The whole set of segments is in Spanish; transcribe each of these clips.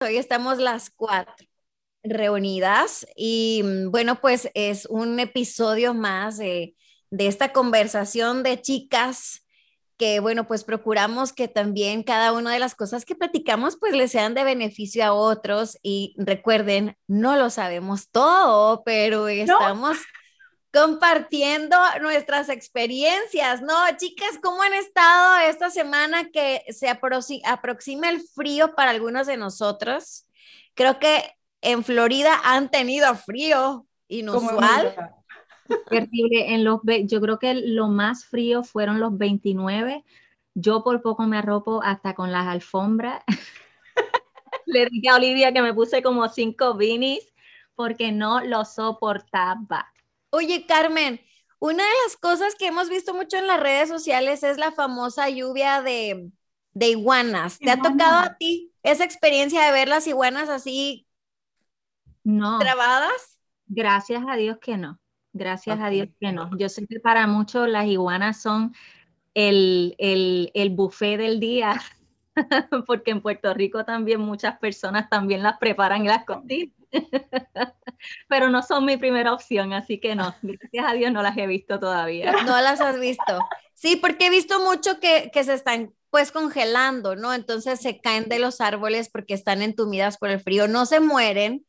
Hoy estamos las cuatro reunidas y mm, bueno, pues es un episodio más de, de esta conversación de chicas que bueno, pues procuramos que también cada una de las cosas que platicamos pues le sean de beneficio a otros y recuerden, no lo sabemos todo, pero estamos compartiendo nuestras experiencias, ¿no? Chicas, ¿cómo han estado esta semana que se aproxima el frío para algunos de nosotros? Creo que en Florida han tenido frío inusual. Terrible. En los, yo creo que lo más frío fueron los 29. Yo por poco me arropo hasta con las alfombras. Le dije a Olivia que me puse como cinco beanies porque no lo soportaba. Oye, Carmen, una de las cosas que hemos visto mucho en las redes sociales es la famosa lluvia de, iguanas. ¿Te ha tocado a ti esa experiencia de ver las iguanas así no. trabadas? Gracias a Dios que no. Gracias a Dios que no. Yo sé que para muchos las iguanas son el, el, el buffet del día, porque en Puerto Rico también muchas personas también las preparan y las cocinan. Pero no son mi primera opción, así que no, gracias a Dios no las he visto todavía. No las has visto. Sí, porque he visto mucho que, que se están pues congelando, ¿no? Entonces se caen de los árboles porque están entumidas por el frío. No se mueren,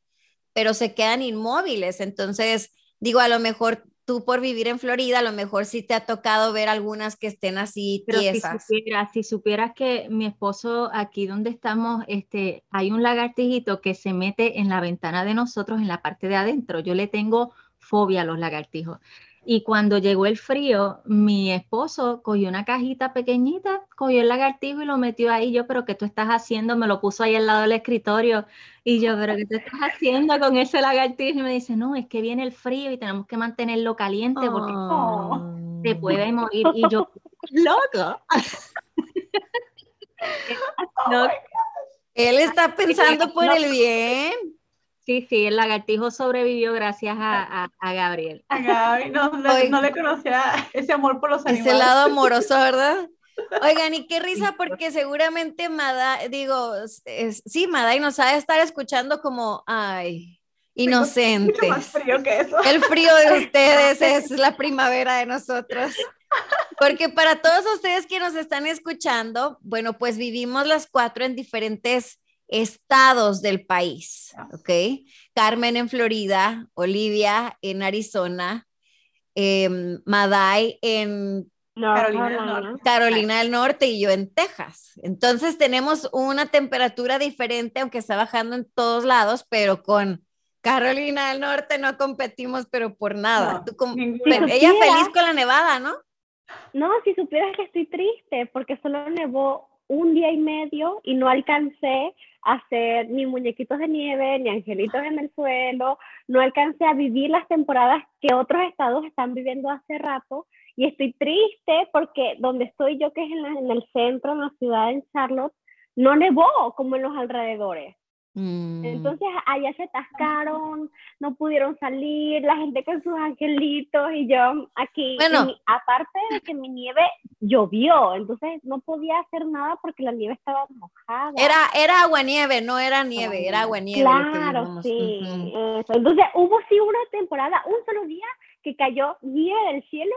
pero se quedan inmóviles. Entonces, digo, a lo mejor tú por vivir en Florida, a lo mejor sí te ha tocado ver algunas que estén así tiesas. Si supieras, si supieras que mi esposo aquí donde estamos, este, hay un lagartijito que se mete en la ventana de nosotros en la parte de adentro. Yo le tengo fobia a los lagartijos. Y cuando llegó el frío, mi esposo cogió una cajita pequeñita, cogió el lagartijo y lo metió ahí. Yo, pero ¿qué tú estás haciendo? Me lo puso ahí al lado del escritorio. Y yo, pero ¿qué tú estás haciendo con ese lagartijo? Y me dice, no, es que viene el frío y tenemos que mantenerlo caliente porque se puede morir. Y yo, loco. Él está pensando por el bien. Sí, sí, el lagartijo sobrevivió gracias a, Gabriel. A Gaby, no, le conocía ese amor por los animales. Ese lado amoroso, ¿verdad? Oigan, y qué risa porque seguramente Mada, digo, sí, Madai nos ha de estar escuchando como, ay, inocente. más frío que eso. El frío de ustedes es la primavera de nosotros. Porque para todos ustedes que nos están escuchando, bueno, pues vivimos las cuatro en diferentes estados del país, ¿ok? Carmen en Florida, Olivia en Arizona, eh, Maday en Carolina, del Norte y yo en Texas. Entonces tenemos una temperatura diferente, aunque está bajando en todos lados, pero con Carolina del Norte no competimos, pero por nada. ella feliz con la nevada, ¿no? No, si supieras que estoy triste porque solo nevó un día y medio y no alcancé hacer ni muñequitos de nieve, ni angelitos en el suelo, no alcancé a vivir las temporadas que otros estados están viviendo hace rato y estoy triste porque donde estoy yo, que es en, en el centro, en la ciudad, en Charlotte, no nevó como en los alrededores. Mm. Entonces allá se atascaron, no pudieron salir, la gente con sus angelitos y yo aquí, bueno, aparte de que mi nieve llovió, entonces no podía hacer nada porque la nieve estaba mojada. Era, era agua nieve, no era nieve, era agua nieve. Claro, sí. Entonces hubo sí una temporada, un solo día que cayó nieve del cielo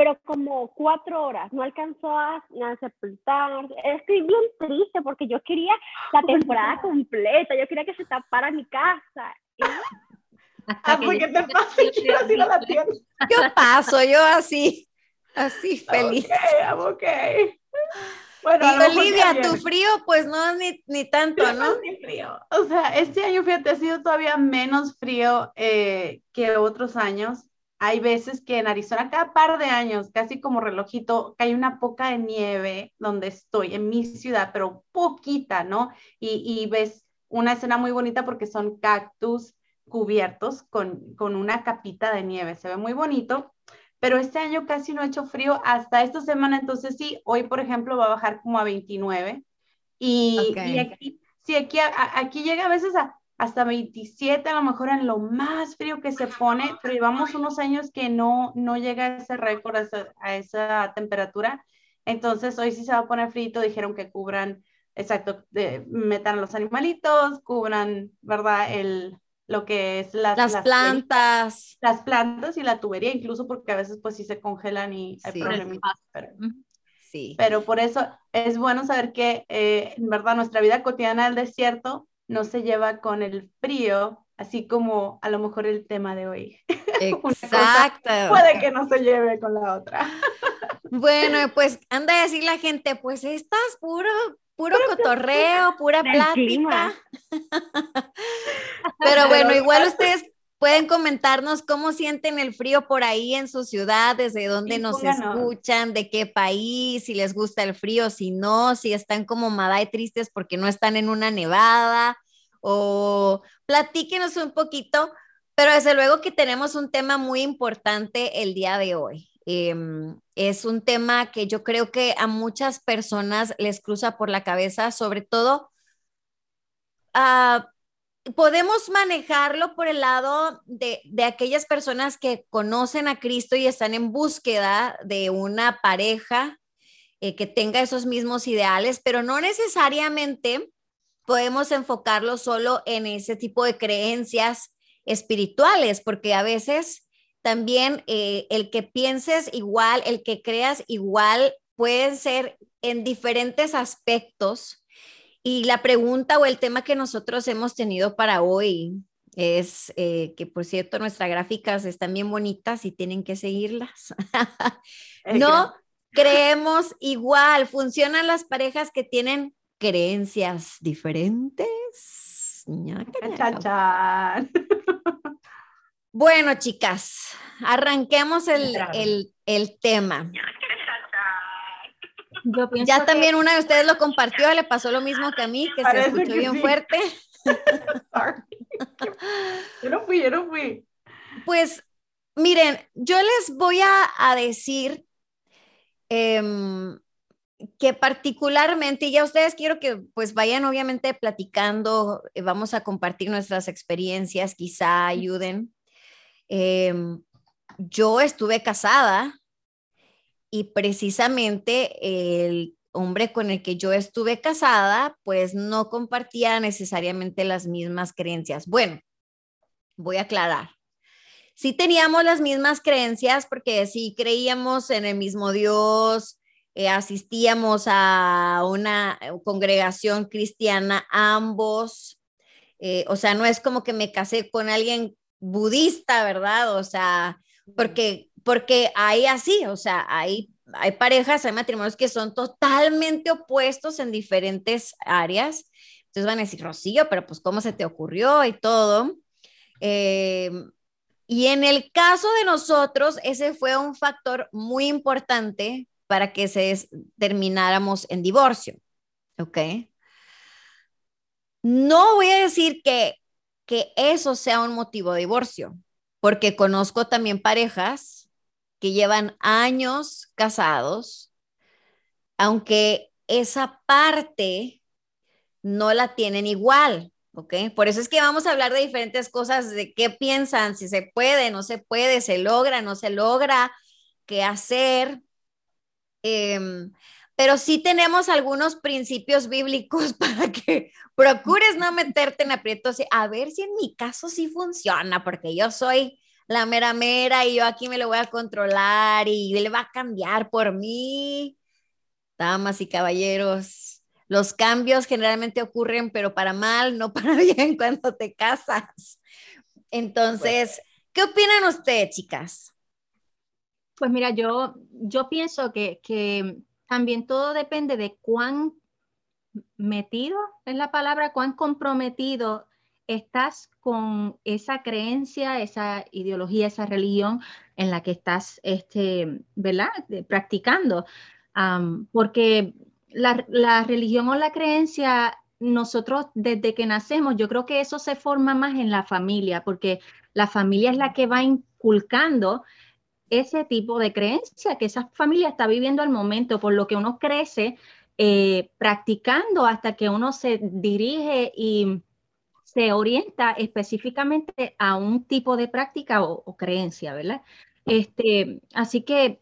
pero como cuatro horas, no alcanzó a, a sepultar. Estoy bien triste porque yo quería la temporada completa, yo quería que se tapara mi casa. Ah, porque te pasa yo así no la Yo paso, yo así, así feliz. Ok, ok. Bueno, y Olivia, tu frío, pues no, ni, ni tanto, ¿no? Ni frío. O sea, este año, fíjate, ha sido todavía menos frío eh, que otros años hay veces que en Arizona cada par de años, casi como relojito, cae una poca de nieve donde estoy, en mi ciudad, pero poquita, ¿no? Y, ves una escena muy bonita porque son cactus cubiertos con, con una capita de nieve, se ve muy bonito, pero este año casi no ha hecho frío hasta esta semana, entonces sí, hoy por ejemplo va a bajar como a 29 y, y aquí, sí, aquí, aquí llega a veces a hasta 27, a lo mejor en lo más frío que se pone, pero llevamos unos años que no, no llega a ese récord, a esa, temperatura. Entonces, hoy sí se va a poner frío, dijeron que cubran exacto, de, metan a los animalitos, cubran, ¿verdad? El, lo que es las, las, plantas. Las plantas y la tubería, incluso porque a veces pues sí se congelan y hay Sí. problemas. Pero, Sí. pero por eso es bueno saber que, eh, en verdad, nuestra vida cotidiana del desierto no se lleva con el frío, así como a lo mejor el tema de hoy. Exacto. Puede que no se lleve con la otra. Bueno, pues anda a decir la gente, pues estás puro, puro cotorreo, pura plática. Pero bueno, igual ustedes pueden comentarnos cómo sienten el frío por ahí en su ciudad, desde dónde Sí, nos escuchan, de qué país, si les gusta el frío, si no, si están como Maday tristes porque no están en una nevada, o platíquenos un poquito, pero desde luego que tenemos un tema muy importante el día de hoy. Em, es un tema que yo creo que a muchas personas les cruza por la cabeza, sobre todo ah, podemos manejarlo por el lado de, de aquellas personas que conocen a Cristo y están en búsqueda de una pareja eh, que tenga esos mismos ideales, pero no necesariamente podemos enfocarlo solo en ese tipo de creencias espirituales, porque a veces también eh, el que pienses igual, el que creas igual, pueden ser en diferentes aspectos. Y la pregunta o el tema que nosotros hemos tenido para hoy es eh, que, por cierto, nuestras gráficas están bien bonitas y tienen que seguirlas. Eh, no creemos igual, funcionan las parejas que tienen creencias diferentes. Bueno, chicas, arranquemos el, el, el tema. Yo pienso Ya que- también una de ustedes lo compartió, le pasó lo mismo que a mí, que se escuchó que bien sí. fuerte. Sorry. Yo no fui, yo no fui. Pues miren, yo les voy a, a decir em, que particularmente, y ya ustedes quiero que pues vayan obviamente platicando, eh, vamos a compartir nuestras experiencias, quizá ayuden. Em, yo estuve casada y precisamente el hombre con el que yo estuve casada, pues no compartía necesariamente las mismas creencias. Bueno, voy a aclarar. Sí teníamos las mismas creencias porque sí creíamos en el mismo Dios, eh, asistíamos a una eh, congregación cristiana ambos, eh, o sea, no es como que me casé con alguien budista, ¿verdad? O sea, porque, porque hay así, o sea, hay, hay parejas, hay matrimonios que son totalmente opuestos en diferentes áreas. Entonces van a decir, Rocío, pero pues ¿cómo se te ocurrió y todo? Eh, y en el caso de nosotros, ese fue un factor muy importante para que se termináramos en divorcio, ¿ok? No voy a decir que, que eso sea un motivo de divorcio, porque conozco también parejas que llevan años casados, aunque esa parte no la tienen igual, ¿ok? Por eso es que vamos a hablar de diferentes cosas, de qué piensan, si se puede, no se puede, se logra, no se logra, qué hacer. Em, pero sí tenemos algunos principios bíblicos para que procures no meterte en aprietos, a ver si en mi caso sí funciona, porque yo soy la mera mera y yo aquí me lo voy a controlar y él va a cambiar por mí. Damas y caballeros, los cambios generalmente ocurren, pero para mal, no para bien cuando te casas. Entonces, ¿qué opinan ustedes, chicas? Pues mira, yo, yo pienso que, que también todo depende de cuán metido es la palabra, cuán comprometido estás con esa creencia, esa ideología, esa religión en la que estás, este, ¿verdad? Practicando. Porque la, la religión o la creencia, nosotros desde que nacemos, yo creo que eso se forma más en la familia, porque la familia es la que va inculcando ese tipo de creencia que esa familia está viviendo al momento, por lo que uno crece eh, practicando hasta que uno se dirige y se orienta específicamente a un tipo de práctica o, creencia, ¿verdad? Este, así que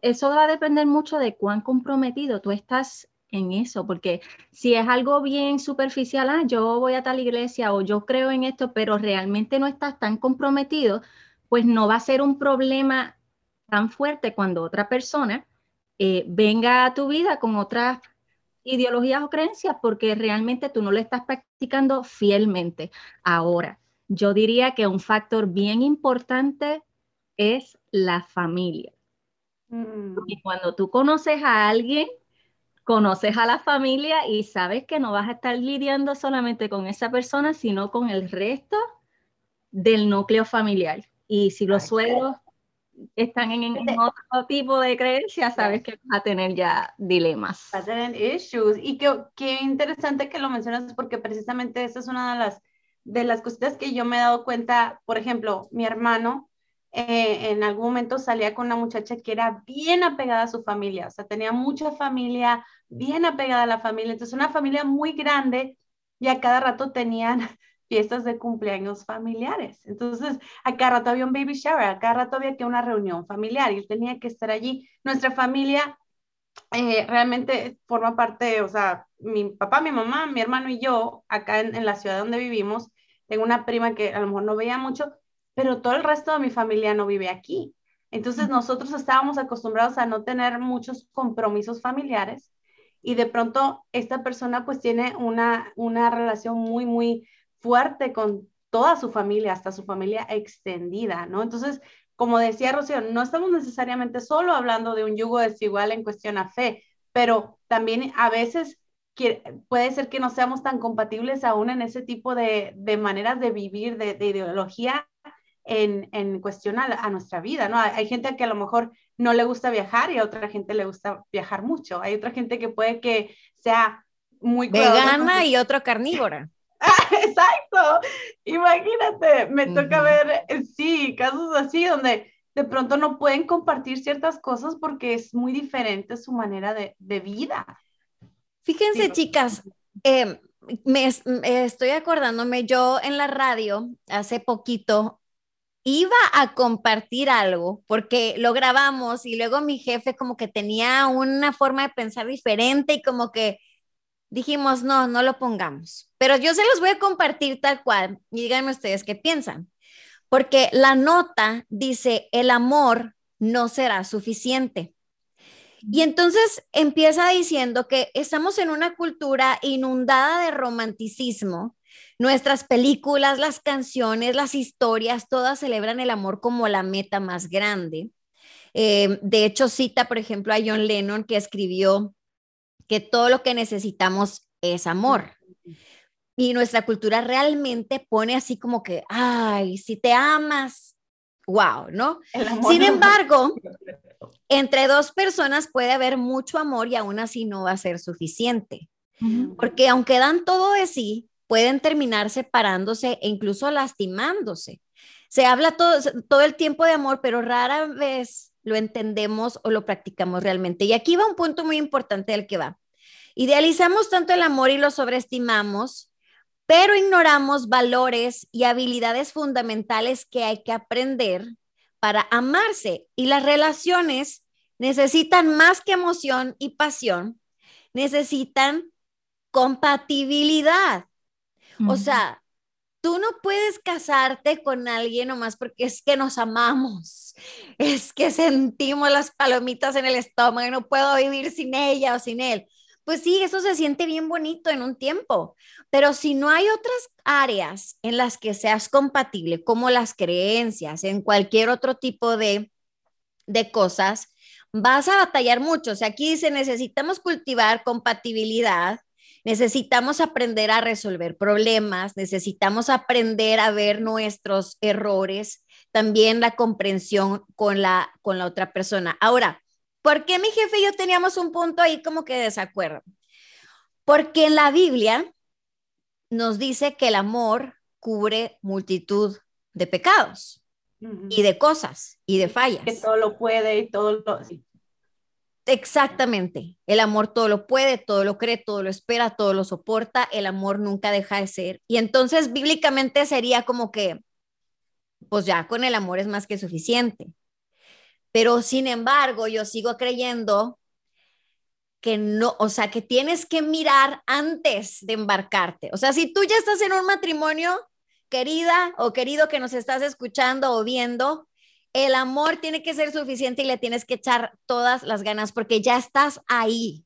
eso va a depender mucho de cuán comprometido tú estás en eso, porque si es algo bien superficial, ah, yo voy a tal iglesia o yo creo en esto, pero realmente no estás tan comprometido, pues no va a ser un problema tan fuerte cuando otra persona eh, venga a tu vida con otras ideologías o creencias, porque realmente tú no lo estás practicando fielmente. Ahora, yo diría que un factor bien importante es la familia. Mm. Y cuando tú conoces a alguien, conoces a la familia y sabes que no vas a estar lidiando solamente con esa persona, sino con el resto del núcleo familiar. Y si los suegros están en, otro tipo de creencias, sabes que vas a tener ya dilemas. Va a tener issues. Y qué, qué interesante que lo mencionas porque precisamente esa es una de las, de las cositas que yo me he dado cuenta. Por ejemplo, mi hermano eh, en algún momento salía con una muchacha que era bien apegada a su familia, o sea, tenía mucha familia, bien apegada a la familia, entonces una familia muy grande y a cada rato tenían fiestas de cumpleaños familiares. Entonces, a cada rato había un baby shower, a cada rato había que una reunión familiar y él tenía que estar allí. Nuestra familia eh, realmente forma parte, o sea, mi papá, mi mamá, mi hermano y yo, acá en, en la ciudad donde vivimos, tengo una prima que a lo mejor no veía mucho, pero todo el resto de mi familia no vive aquí. Entonces nosotros estábamos acostumbrados a no tener muchos compromisos familiares y de pronto esta persona pues tiene una, una relación muy, muy fuerte con toda su familia, hasta su familia extendida, ¿no? Entonces, como decía Rocío, no estamos necesariamente solo hablando de un yugo desigual en cuestión a fe, pero también a veces puede ser que no seamos tan compatibles aún en ese tipo de, de maneras de vivir, de, de ideología en, en cuestión a, nuestra vida, ¿no? Hay, gente que a lo mejor no le gusta viajar y a otra gente le gusta viajar mucho. Hay otra gente que puede que sea muy vegana y otra carnívora. Exacto. Imagínate, me toca ver, eh, sí, casos así donde de pronto no pueden compartir ciertas cosas porque es muy diferente su manera de, de vida. Fíjense, chicas, eh, me, estoy acordándome, yo en la radio hace poquito iba a compartir algo porque lo grabamos y luego mi jefe como que tenía una forma de pensar diferente y como que dijimos, no, no lo pongamos. Pero yo se los voy a compartir tal cual y díganme ustedes qué piensan. Porque la nota dice, el amor no será suficiente. Y entonces empieza diciendo que estamos en una cultura inundada de romanticismo Nuestras películas, las canciones, las historias, todas celebran el amor como la meta más grande. Eh, de hecho, cita, por ejemplo, a John Lennon que escribió que todo lo que necesitamos es amor. Y nuestra cultura realmente pone así como que, ay, si te amas, wow, ¿no? Sin embargo, entre dos personas puede haber mucho amor y aún así no va a ser suficiente. Porque aunque dan todo de sí, pueden terminar separándose e incluso lastimándose. Se habla todo, todo el tiempo de amor, pero rara vez lo entendemos o lo practicamos realmente. Y aquí va un punto muy importante del que va. Idealizamos tanto el amor y lo sobreestimamos, pero ignoramos valores y habilidades fundamentales que hay que aprender para amarse. Y las relaciones necesitan más que emoción y pasión, necesitan compatibilidad. O sea, tú no puedes casarte con alguien nomás porque es que nos amamos, es que sentimos las palomitas en el estómago y no puedo vivir sin ella o sin él. Pues sí, eso se siente bien bonito en un tiempo, pero si no hay otras áreas en las que seas compatible, como las creencias, en cualquier otro tipo de, de cosas, vas a batallar mucho. O sea, aquí dice, necesitamos cultivar compatibilidad Necesitamos aprender a resolver problemas, necesitamos aprender a ver nuestros errores, también la comprensión con la, con la otra persona. Ahora, ¿por qué mi jefe y yo teníamos un punto ahí como que de desacuerdo? Porque en la Biblia nos dice que el amor cubre multitud de pecados y de cosas y de fallas. Que todo lo puede y todo lo... Exactamente. El amor todo lo puede, todo lo cree, todo lo espera, todo lo soporta. El amor nunca deja de ser. Y entonces bíblicamente sería como que, pues ya con el amor es más que suficiente. Pero sin embargo, yo sigo creyendo que no, o sea, que tienes que mirar antes de embarcarte. O sea, si tú ya estás en un matrimonio, querida o querido que nos estás escuchando o viendo, el amor tiene que ser suficiente y le tienes que echar todas las ganas porque ya estás ahí.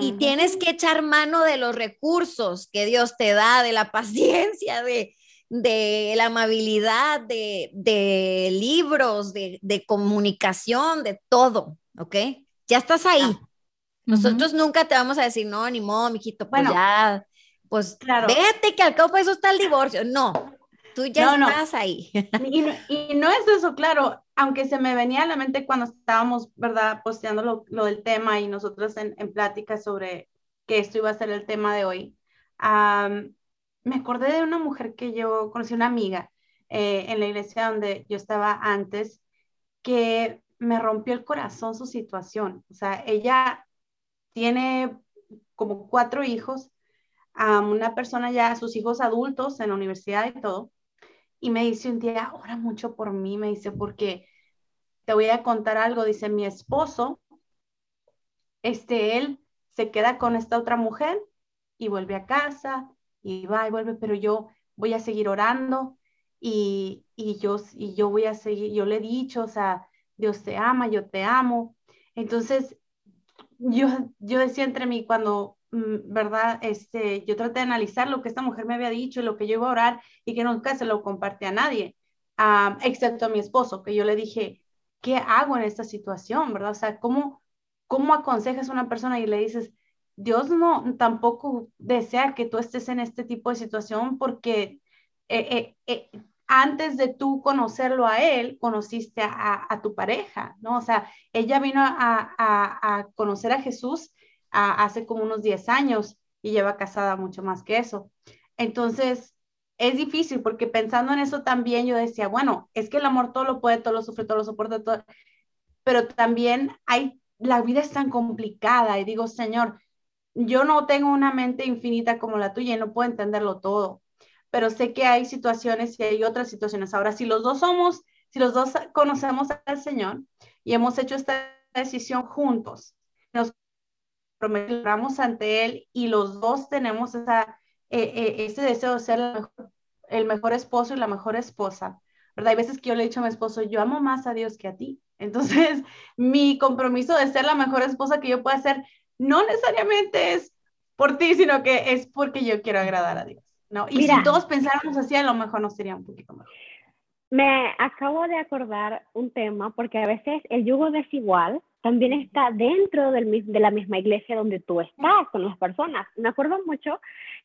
Y tienes que echar mano de los recursos que Dios te da, de la paciencia, de, de la amabilidad, de, de libros, de, de, comunicación, de todo, ¿ok? Ya estás ahí. Nosotros nunca te vamos a decir, no, ni modo, mijito, pues ya, pues claro. vete que al cabo eso está el divorcio. No, tú ya estás ahí. Y, y, no es eso, claro, aunque se me venía a la mente cuando estábamos, ¿verdad?, posteando lo, lo del tema y nosotros en, en plática sobre que esto iba a ser el tema de hoy. Um, me acordé de una mujer que yo conocí, una amiga eh, en la iglesia donde yo estaba antes, que me rompió el corazón su situación. O sea, ella tiene como cuatro hijos, una persona ya, sus hijos adultos en la universidad y todo, y me dice un día, ora mucho por mí, me dice, porque te voy a contar algo, dice mi esposo, este, él se queda con esta otra mujer y vuelve a casa y va y vuelve, pero yo voy a seguir orando y, y, yo, y yo voy a seguir, yo le he dicho, o sea, Dios te ama, yo te amo. Entonces, yo, yo decía entre mí cuando, ¿verdad? Este, yo traté de analizar lo que esta mujer me había dicho, lo que yo iba a orar y que nunca se lo compartí a nadie, excepto a mi esposo, que yo le dije, ¿qué hago en esta situación, verdad? O sea, ¿cómo, cómo aconsejas a una persona y le dices, Dios no tampoco desea que tú estés en este tipo de situación porque eh, eh, eh, antes de tú conocerlo a él, conociste a, tu pareja, ¿no? O sea, ella vino a, conocer a Jesús hace como unos 10 años y lleva casada mucho más que eso. Entonces, es difícil porque pensando en eso también yo decía, bueno, es que el amor todo lo puede, todo lo sufre, todo lo soporta, todo, pero también hay, la vida es tan complicada y digo, Señor, yo no tengo una mente infinita como la tuya y no puedo entenderlo todo, pero sé que hay situaciones y hay otras situaciones. Ahora, si los dos somos, si los dos conocemos al Señor y hemos hecho esta decisión juntos, nos prometemos ante Él y los dos tenemos esa, eh, eh, ese deseo de ser el mejor, el mejor esposo y la mejor esposa, ¿verdad? Hay veces que yo le he dicho a mi esposo, yo amo más a Dios que a ti. Entonces, mi compromiso de ser la mejor esposa que yo pueda ser no necesariamente es por ti, sino que es porque yo quiero agradar a Dios, ¿no? Y si todos pensáramos así, a lo mejor nos sería un poquito mejor. Me acabo de acordar un tema, porque a veces el yugo desigual también está dentro de la misma iglesia donde tú estás con las personas. Me acuerdo mucho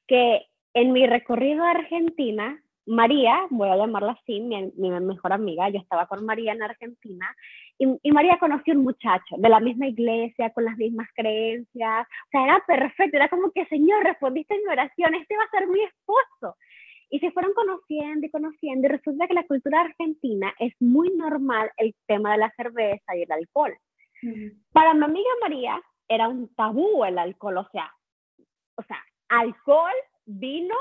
que en mi recorrido a Argentina, María, voy a llamarla así, mi, mejor amiga, yo estaba con María en Argentina, y, y, María conoció un muchacho de la misma iglesia, con las mismas creencias, o sea, era perfecto, era como que, Señor, respondiste a mi oración, este va a ser mi esposo. Y se fueron conociendo y conociendo, y resulta que la cultura argentina es muy normal el tema de la cerveza y el alcohol. Para mi amiga María era un tabú el alcohol, o sea, o sea, alcohol, vino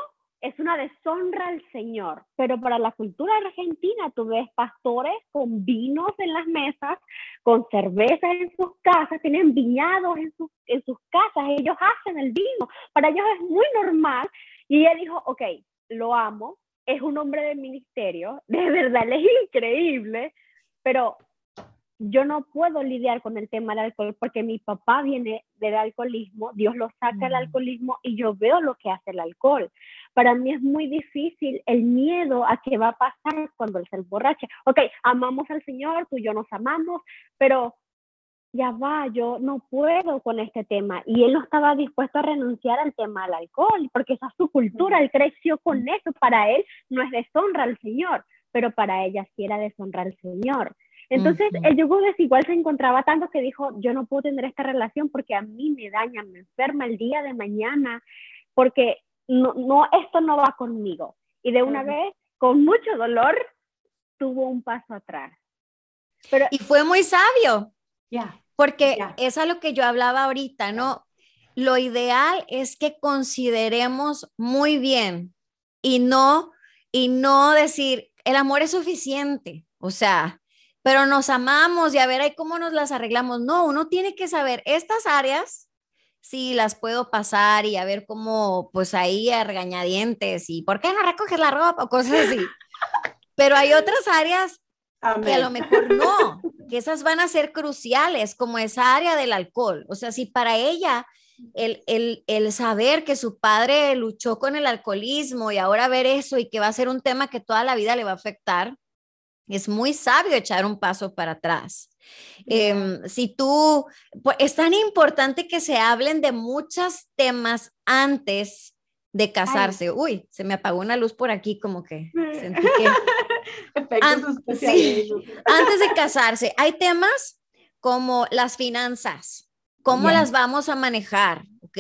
es una deshonra al Señor, pero para la cultura argentina tú ves pastores con vinos en las mesas, con cervezas en sus casas, tienen viñados en sus, en sus casas, ellos hacen el vino, para ellos es muy normal. Y ella dijo, ok, lo amo, es un hombre del ministerio, de verdad, es increíble, pero yo no puedo lidiar con el tema del alcohol porque mi papá viene del alcoholismo, Dios lo saca del mm. alcoholismo y yo veo lo que hace el alcohol. Para mí es muy difícil el miedo a qué va a pasar cuando él se emborrache. Ok, amamos al Señor, tú y yo nos amamos, pero ya va, yo no puedo con este tema. Y él no estaba dispuesto a renunciar al tema del alcohol, porque esa es su cultura, él creció con mm. eso. Para él no es deshonra al Señor, pero para ella sí era deshonra al Señor. Entonces, el yugo desigual se encontraba tanto que dijo, yo no puedo tener esta relación porque a mí me daña, me enferma el día de mañana, porque no, no esto no va conmigo. Y de una vez, con mucho dolor, tuvo un paso atrás. Pero, y fue muy sabio. Ya. Porque es a lo que yo hablaba ahorita, ¿no? Lo ideal es que consideremos muy bien y no, y no decir, el amor es suficiente. O sea, pero nos amamos y a ver ahí cómo nos las arreglamos. No, uno tiene que saber estas áreas sí las puedo pasar y a ver cómo, pues ahí a regañadientes y ¿por qué no recoges la ropa? o cosas así. Pero hay otras áreas que a lo mejor no, que esas van a ser cruciales, como esa área del alcohol. O sea, si para ella el, el, el, saber que su padre luchó con el alcoholismo y ahora ver eso y que va a ser un tema que toda la vida le va a afectar, es muy sabio echar un paso para atrás. Em, si tú, pues, es tan importante que se hablen de muchos temas antes de casarse. Uy, se me apagó una luz por aquí, como que sentí que... antes de casarse, hay temas como las finanzas, cómo las vamos a manejar, ¿ok?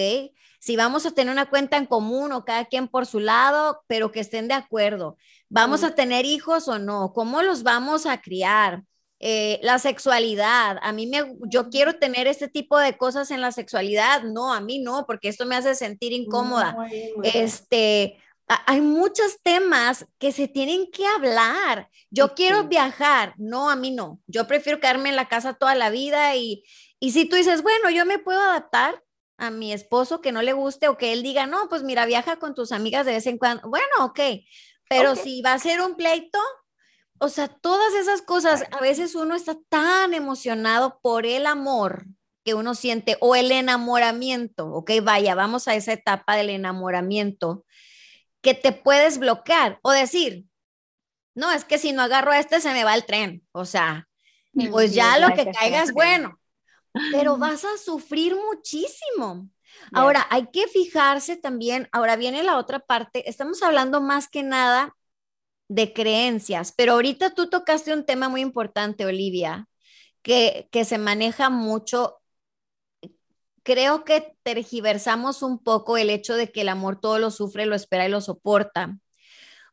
Si vamos a tener una cuenta en común o cada quien por su lado, pero que estén de acuerdo. ¿Vamos a tener hijos o no? ¿Cómo los vamos a criar? Eh, la sexualidad, a mí me, yo quiero tener este tipo de cosas en la sexualidad, no, a mí no, porque esto me hace sentir incómoda. este, hay muchos temas que se tienen que hablar. Yo quiero viajar, no, a mí no. Yo prefiero quedarme en la casa toda la vida y, y si tú dices, bueno, yo me puedo adaptar a mi esposo que no le guste o que él diga, no, pues mira, viaja con tus amigas de vez en cuando. Bueno, ok, pero si va a ser un pleito, o sea, todas esas cosas, a veces uno está tan emocionado por el amor que uno siente o el enamoramiento, ok, vaya, vamos a esa etapa del enamoramiento, que te puedes bloquear o decir, no, es que si no agarro a este se me va el tren, o sea, pues ya lo que caiga es bueno, pero vas a sufrir muchísimo. Ahora, hay que fijarse también, ahora viene la otra parte, estamos hablando más que nada de creencias, pero ahorita tú tocaste un tema muy importante, Olivia, que, que se maneja mucho. Creo que tergiversamos un poco el hecho de que el amor todo lo sufre, lo espera y lo soporta,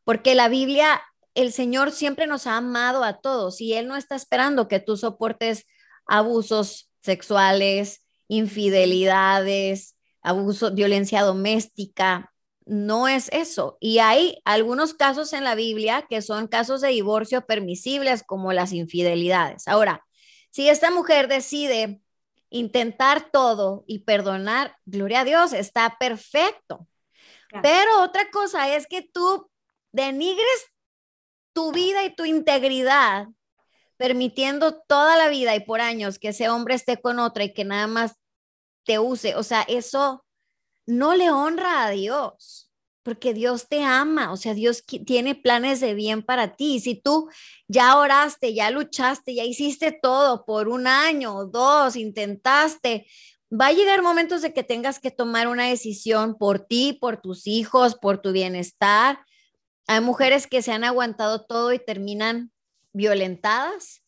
porque la Biblia, el Señor siempre nos ha amado a todos y Él no está esperando que tú soportes abusos sexuales, infidelidades, abuso, violencia doméstica. No es eso. Y hay algunos casos en la Biblia que son casos de divorcio permisibles, como las infidelidades. Ahora, si esta mujer decide intentar todo y perdonar, gloria a Dios, está perfecto. Pero otra cosa es que tú denigres tu vida y tu integridad permitiendo toda la vida y por años que ese hombre esté con otra y que nada más te use. O sea, eso no le honra a Dios, porque Dios te ama, o sea, Dios tiene planes de bien para ti. Si tú ya oraste, ya luchaste, ya hiciste todo por un año o dos, intentaste, va a llegar momentos de que tengas que tomar una decisión por ti, por tus hijos, por tu bienestar. Hay mujeres que se han aguantado todo y terminan violentadas,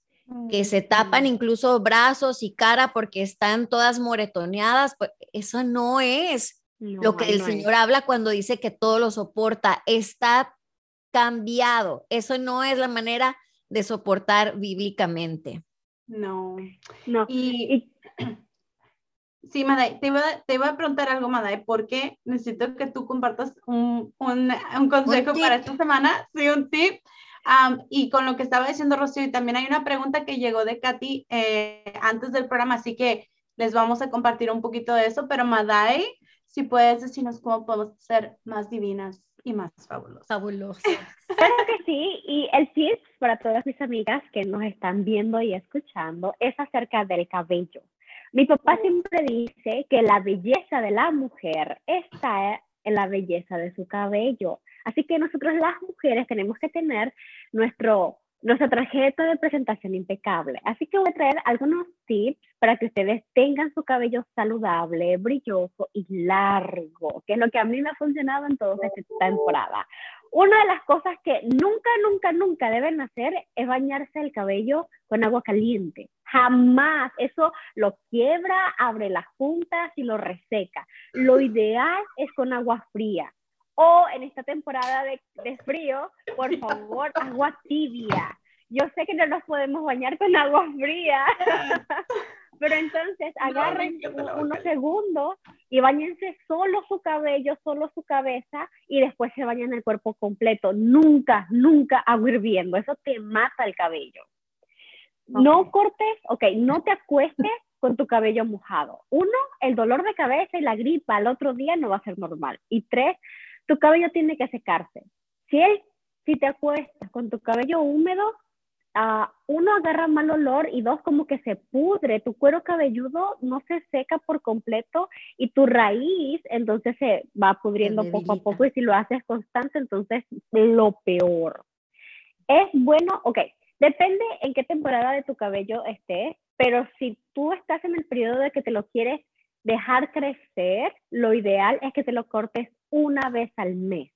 que se tapan incluso brazos y cara porque están todas moretoneadas. Pues eso no es lo que el Señor habla cuando dice que todo lo soporta. Está cambiado. Eso no es la manera de soportar bíblicamente. No, no. Y, sí, Madai, te iba, te iba a preguntar algo, Madai, porque necesito que tú compartas un, un, un consejo para esta semana, sí, un tip y con lo que estaba diciendo Rocío, y también hay una pregunta que llegó de Katy eh, antes del programa, así que les vamos a compartir un poquito de eso, pero Madai, si puedes decirnos cómo podemos ser más divinas y más fabulosas. Fabulosas. Claro que sí, y el tip para todas mis amigas que nos están viendo y escuchando es acerca del cabello. Mi papá siempre dice que la belleza de la mujer está en la belleza de su cabello. Así que nosotros las mujeres tenemos que tener nuestro, nuestra tarjeta de presentación impecable. Así que voy a traer algunos tips para que ustedes tengan su cabello saludable, brilloso y largo, que es lo que a mí me ha funcionado en toda esta temporada. Una de las cosas que nunca, nunca, nunca deben hacer es bañarse el cabello con agua caliente. Jamás. Eso lo quiebra, abre las puntas y lo reseca. Lo ideal es con agua fría. O en esta temporada de, de frío, por favor, agua tibia. Yo sé que no nos podemos bañar con agua fría. Pero entonces agarren unos segundos y bañense solo su cabello, solo su cabeza y después se bañan el cuerpo completo. Nunca, nunca agua hirviendo. Eso te mata el cabello. No cortes, ok, no te acuestes con tu cabello mojado. Uno, el dolor de cabeza y la gripa al otro día no va a ser normal. Y tres, tu cabello tiene que secarse. Si, si te acuestas con tu cabello húmedo, uh, uno agarra mal olor y dos como que se pudre, tu cuero cabelludo no se seca por completo y tu raíz entonces se va pudriendo poco a poco y si lo haces constante entonces lo peor. Es bueno, ok, depende en qué temporada de tu cabello estés, pero si tú estás en el periodo de que te lo quieres dejar crecer, lo ideal es que te lo cortes una vez al mes.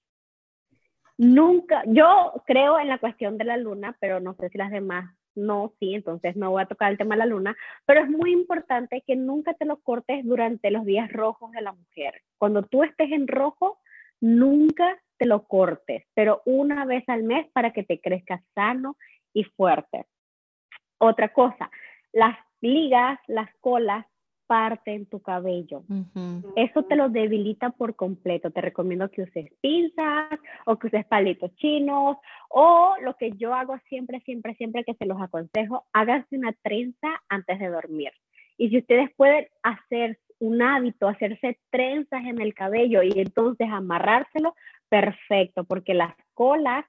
Nunca, yo creo en la cuestión de la luna, pero no sé si las demás no, sí, entonces no voy a tocar el tema de la luna, pero es muy importante que nunca te lo cortes durante los días rojos de la mujer. Cuando tú estés en rojo, nunca te lo cortes, pero una vez al mes para que te crezca sano y fuerte. Otra cosa, las ligas, las colas parten tu cabello. Eso te lo debilita por completo. Te recomiendo que uses pinzas o que uses palitos chinos o lo que yo hago siempre, siempre, siempre que se los aconsejo, háganse una trenza antes de dormir. Y si ustedes pueden hacer un hábito, hacerse trenzas en el cabello y entonces amarrárselo, perfecto, porque las colas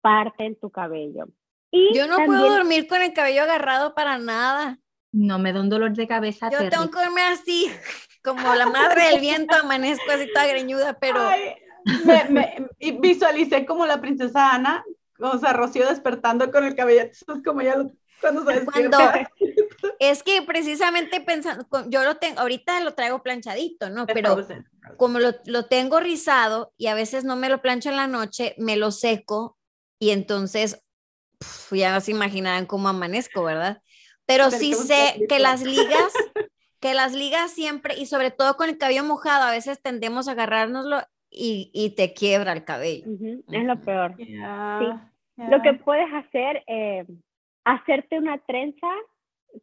parten tu cabello. Y yo no puedo dormir con el cabello agarrado para nada. No me da un dolor de cabeza. Yo tengo que dormir así, como la madre del viento, amanezco así toda greñuda, pero... me, visualicé como la princesa Ana, o sea, Rocío despertando con el cabello, como ya cuando se Cuando, es que precisamente pensando, yo lo tengo, ahorita lo traigo planchadito, ¿no? Pero como lo, lo tengo rizado y a veces no me lo plancho en la noche, me lo seco y entonces ya se imaginarán cómo amanezco, ¿verdad? Pero sí sé que las ligas, que las ligas siempre, y sobre todo con el cabello mojado, a veces tendemos a agarrárnoslo y, y te quiebra el cabello. Es lo peor. Sí. Lo que puedes hacer, eh, hacerte una trenza,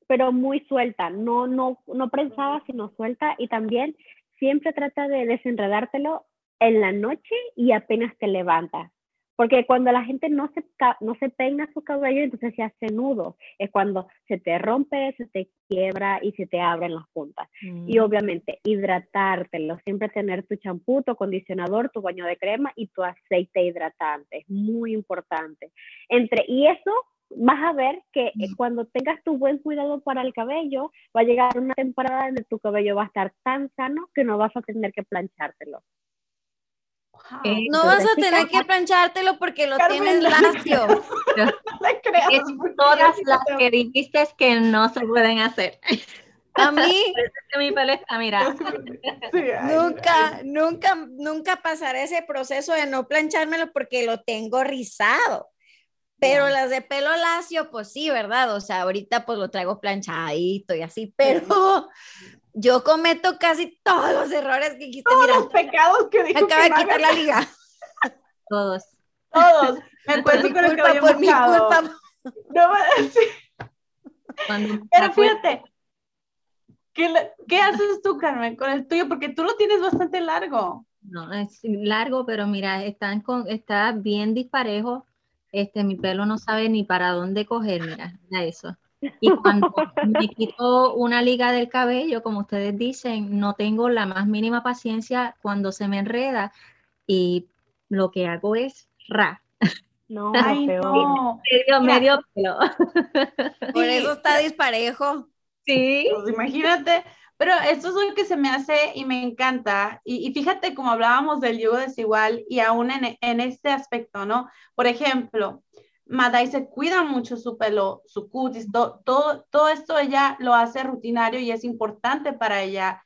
pero muy suelta, no, no, no prensada, sino suelta, y también siempre trata de desenredártelo en la noche y apenas te levantas. Porque cuando la gente no se, no se peina su cabello, entonces se hace nudo. Es cuando se te rompe, se te quiebra y se te abren las puntas. Y mm. obviamente hidratártelo, siempre tener tu champú, tu acondicionador, tu baño de crema y tu aceite hidratante. Es muy importante. Entre, y eso vas a ver que eh, mm. cuando tengas tu buen cuidado para el cabello, va a llegar una temporada en tu cabello va a estar tan sano que no vas a tener que planchártelo. Eh, no vas a tener que planchártelo porque lo tienes lacio. es todas las que dijiste que no se pueden hacer. A mí. mi mira. nunca, nunca, nunca pasaré ese proceso de no planchármelo porque lo tengo rizado. Pero las de pelo lacio, pues sí, ¿verdad? O sea, ahorita pues lo traigo planchadito y así, pero yo cometo casi todos los errores que dijiste. Todos los pecados que dijo Acaba de quitar la liga. Todos. Todos. Me por mi culpa, por mi culpa. No me Pero fíjate, ¿qué, ¿qué haces tú, Carmen, con el tuyo? Porque tú lo tienes bastante largo. No, es largo, pero mira, están con, está bien disparejo. Este, mi pelo no sabe ni para dónde coger, mira, mira eso. Y cuando me quito una liga del cabello, como ustedes dicen, no tengo la más mínima paciencia cuando se me enreda y lo que hago es ra. No, Ay, no. Medio, medio pelo. Por eso está disparejo. Sí. Pues imagínate, pero esto es lo que se me hace y me encanta. Y, fíjate como hablábamos del yugo desigual y aún en, en este aspecto, ¿no? Por ejemplo, Madai se cuida mucho su pelo, su cutis, todo, todo esto ella lo hace rutinario y es importante para ella.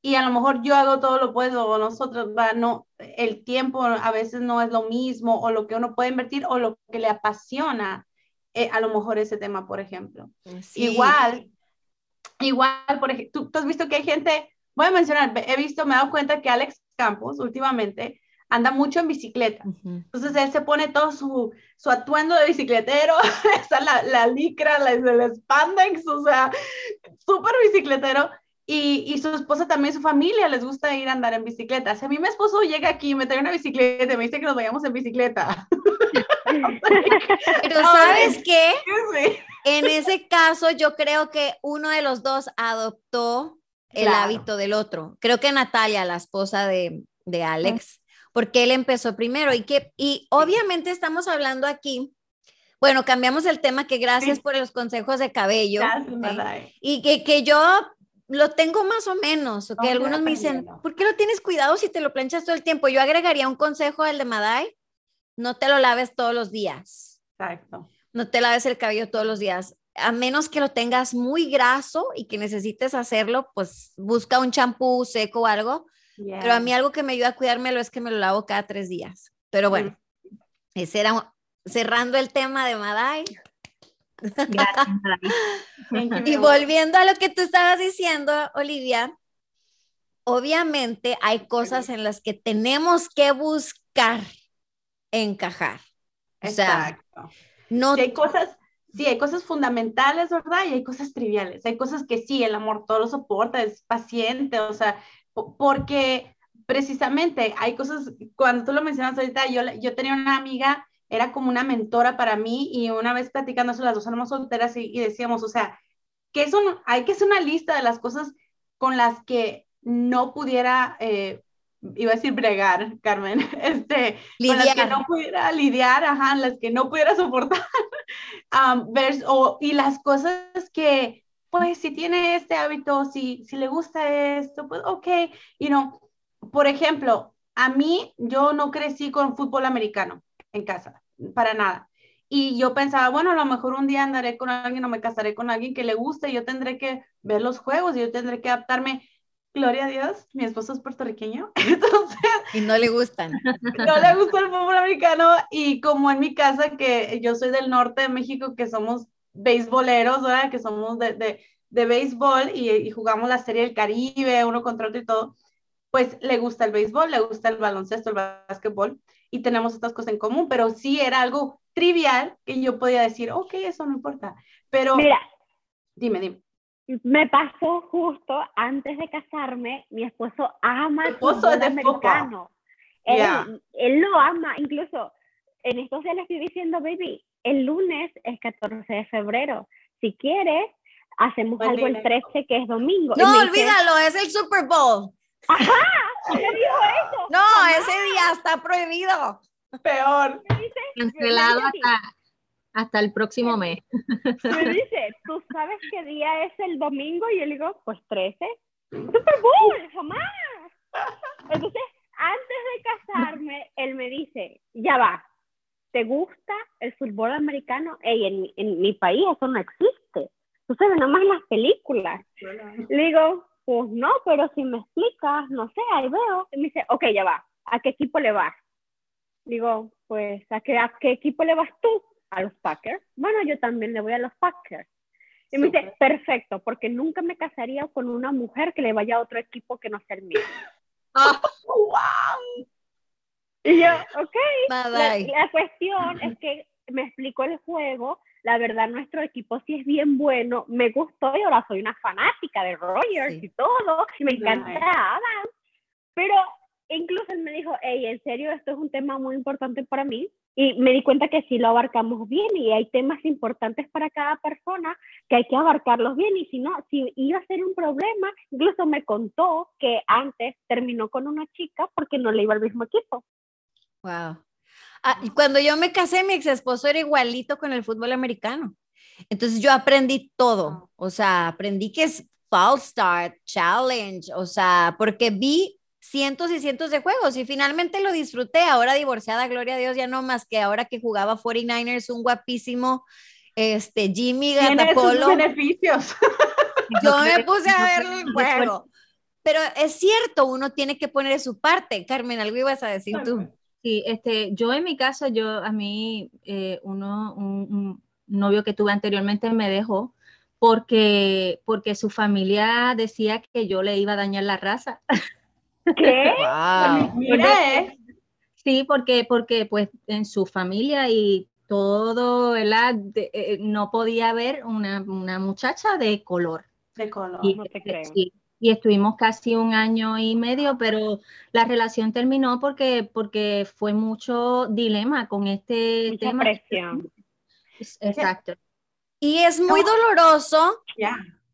Y a lo mejor yo hago todo lo puedo, o nosotros, no, el tiempo a veces no es lo mismo, o lo que uno puede invertir, o lo que le apasiona, eh, a lo mejor ese tema, por ejemplo. Igual, igual, por ejemplo, tú, has visto que hay gente, voy a mencionar, he visto, me he dado cuenta que Alex Campos últimamente anda mucho en bicicleta. Entonces él se pone todo su, su atuendo de bicicletero, está la, la licra, la, el spandex, o sea, súper bicicletero. Y, y, su esposa también, su familia les gusta ir a andar en bicicleta. Si a mí mi esposo llega aquí, me trae una bicicleta y me dice que nos vayamos en bicicleta. Pero ¿sabes qué? en ese caso yo creo que uno de los dos adoptó el Claro. hábito del otro. Creo que Natalia, la esposa de, de Alex, porque él empezó primero y que, y obviamente estamos hablando aquí, bueno, cambiamos el tema, que gracias Sí. por los consejos de cabello. Y que, que yo lo tengo más o menos, Ok, algunos me dicen. ¿por qué lo tienes cuidado si te lo planchas todo el tiempo? Yo agregaría un consejo al de Madai, no te lo laves todos los días, Exacto. no te laves el cabello todos los días, a menos que lo tengas muy graso y que necesites hacerlo, pues busca un champú seco o algo, pero a mí algo que me ayuda a cuidármelo es que me lo lavo cada tres días. Pero bueno, ese era cerrando el tema de Madai. Gracias, Madai. Y volviendo a lo que tú estabas diciendo, Olivia, obviamente hay cosas en las que tenemos que buscar encajar. O sea, Exacto. no Sí, hay cosas, sí, hay cosas fundamentales, ¿verdad? Y hay cosas triviales. Hay cosas que sí, el amor todo lo soporta, es paciente, o sea, porque precisamente hay cosas, cuando tú lo mencionas ahorita, yo, yo tenía una amiga, era como una mentora para mí, y una vez platicando eso, las dos éramos solteras y, y decíamos, o sea, que es un, hay que hacer una lista de las cosas con las que no pudiera, eh, iba a decir bregar, Carmen, este, con las que no pudiera lidiar, ajá, las que no pudiera soportar, am, vers- o- y las cosas que, pues, si tiene este hábito, si, si le gusta esto, pues, ok, you know, por ejemplo, a mí, yo no crecí con fútbol americano en casa, para nada. Y yo pensaba, bueno, a lo mejor un día andaré con alguien o me casaré con alguien que le guste, yo tendré que ver los juegos yo tendré que adaptarme. Gloria a Dios, mi esposo es puertorriqueño, entonces Y no le gustan. no le gusta el fútbol americano y como en mi casa, que yo soy del norte de México, que somos beisboleros, ¿verdad? Que somos de, de, de béisbol y, y jugamos la Serie del Caribe, uno contra otro y todo, pues le gusta el béisbol, le gusta el baloncesto, el básquetbol y tenemos estas cosas en común, pero sí era algo trivial que yo podía decir, ok, eso no importa, pero Mira, dime, dime. me pasó justo antes de casarme, mi esposo ama el esposo fútbol es de fútbol. americano. Él, Ya. él lo ama, incluso en estos días le estoy diciendo, baby, el lunes es 14 de febrero. Si quieres, hacemos Buen algo el día. 13, que es domingo. No, dice, olvídalo, es el Super Bowl. "¿Quién me dijo eso? No, ese día está prohibido. Peor. Cancelado hasta, hasta el próximo mes. Me dice, ¿tú sabes qué día es el domingo? Y yo le digo, pues 13. Super Bowl, jamás. Entonces, antes de casarme, él me dice, ya va, ¿te gusta el fútbol americano? Ey, en, mi- en mi país eso no existe. Tú sabes, nomás las películas. Le digo, pues no, pero si me explicas, no sé, ahí veo. Y me dice, ok, ya va, ¿a qué equipo le vas? Digo, pues, ¿a qué, a qué equipo le vas tú? A los Packers. Bueno, yo también le voy a los Packers. Y me dice, perfecto, porque nunca me casaría con una mujer que le vaya a otro equipo que no sea el mío. ¡Wow! Y yo, ok. La, Madai. la cuestión es que me explicó el juego. La verdad, nuestro equipo sí es bien bueno. Me gustó y ahora soy una fanática de Rogers Sí. y todo. Y me encanta Nice. Adam. Pero incluso él me dijo, hey, en serio, esto es un tema muy importante para mí. Y me di cuenta que sí lo abarcamos bien y hay temas importantes para cada persona que hay que abarcarlos bien. Y si no, si iba a ser un problema, incluso me contó que antes terminó con una chica porque no le iba al mismo equipo. Wow. Ah, y cuando yo me casé, mi ex esposo era igualito con el fútbol americano. Entonces yo aprendí todo. O sea, aprendí que es false start, challenge, o sea, porque vi cientos y cientos de juegos y finalmente lo disfruté. Ahora divorciada, gloria a Dios, ya no más que ahora que jugaba 49ers, un guapísimo este Jimmy Gatapolo. beneficios. Yo me puse a ver el juego. Pero es cierto, uno tiene que poner de su parte. Carmen, algo ibas a decir tú. Sí, este, yo en mi caso, yo a mí, eh, uno, un, un novio que tuve anteriormente me dejó porque, porque su familia decía que yo le iba a dañar la raza. ¿Qué? Wow. Mira, eh. Sí, porque, porque pues en su familia y todo, ¿verdad? De- eh, no podía haber una, una muchacha de color. De color. Y, no te creo. sí, y estuvimos casi un año y medio, pero la relación terminó porque, porque fue mucho dilema con este Mucha tema. presión. Es- Exacto. Y es muy doloroso,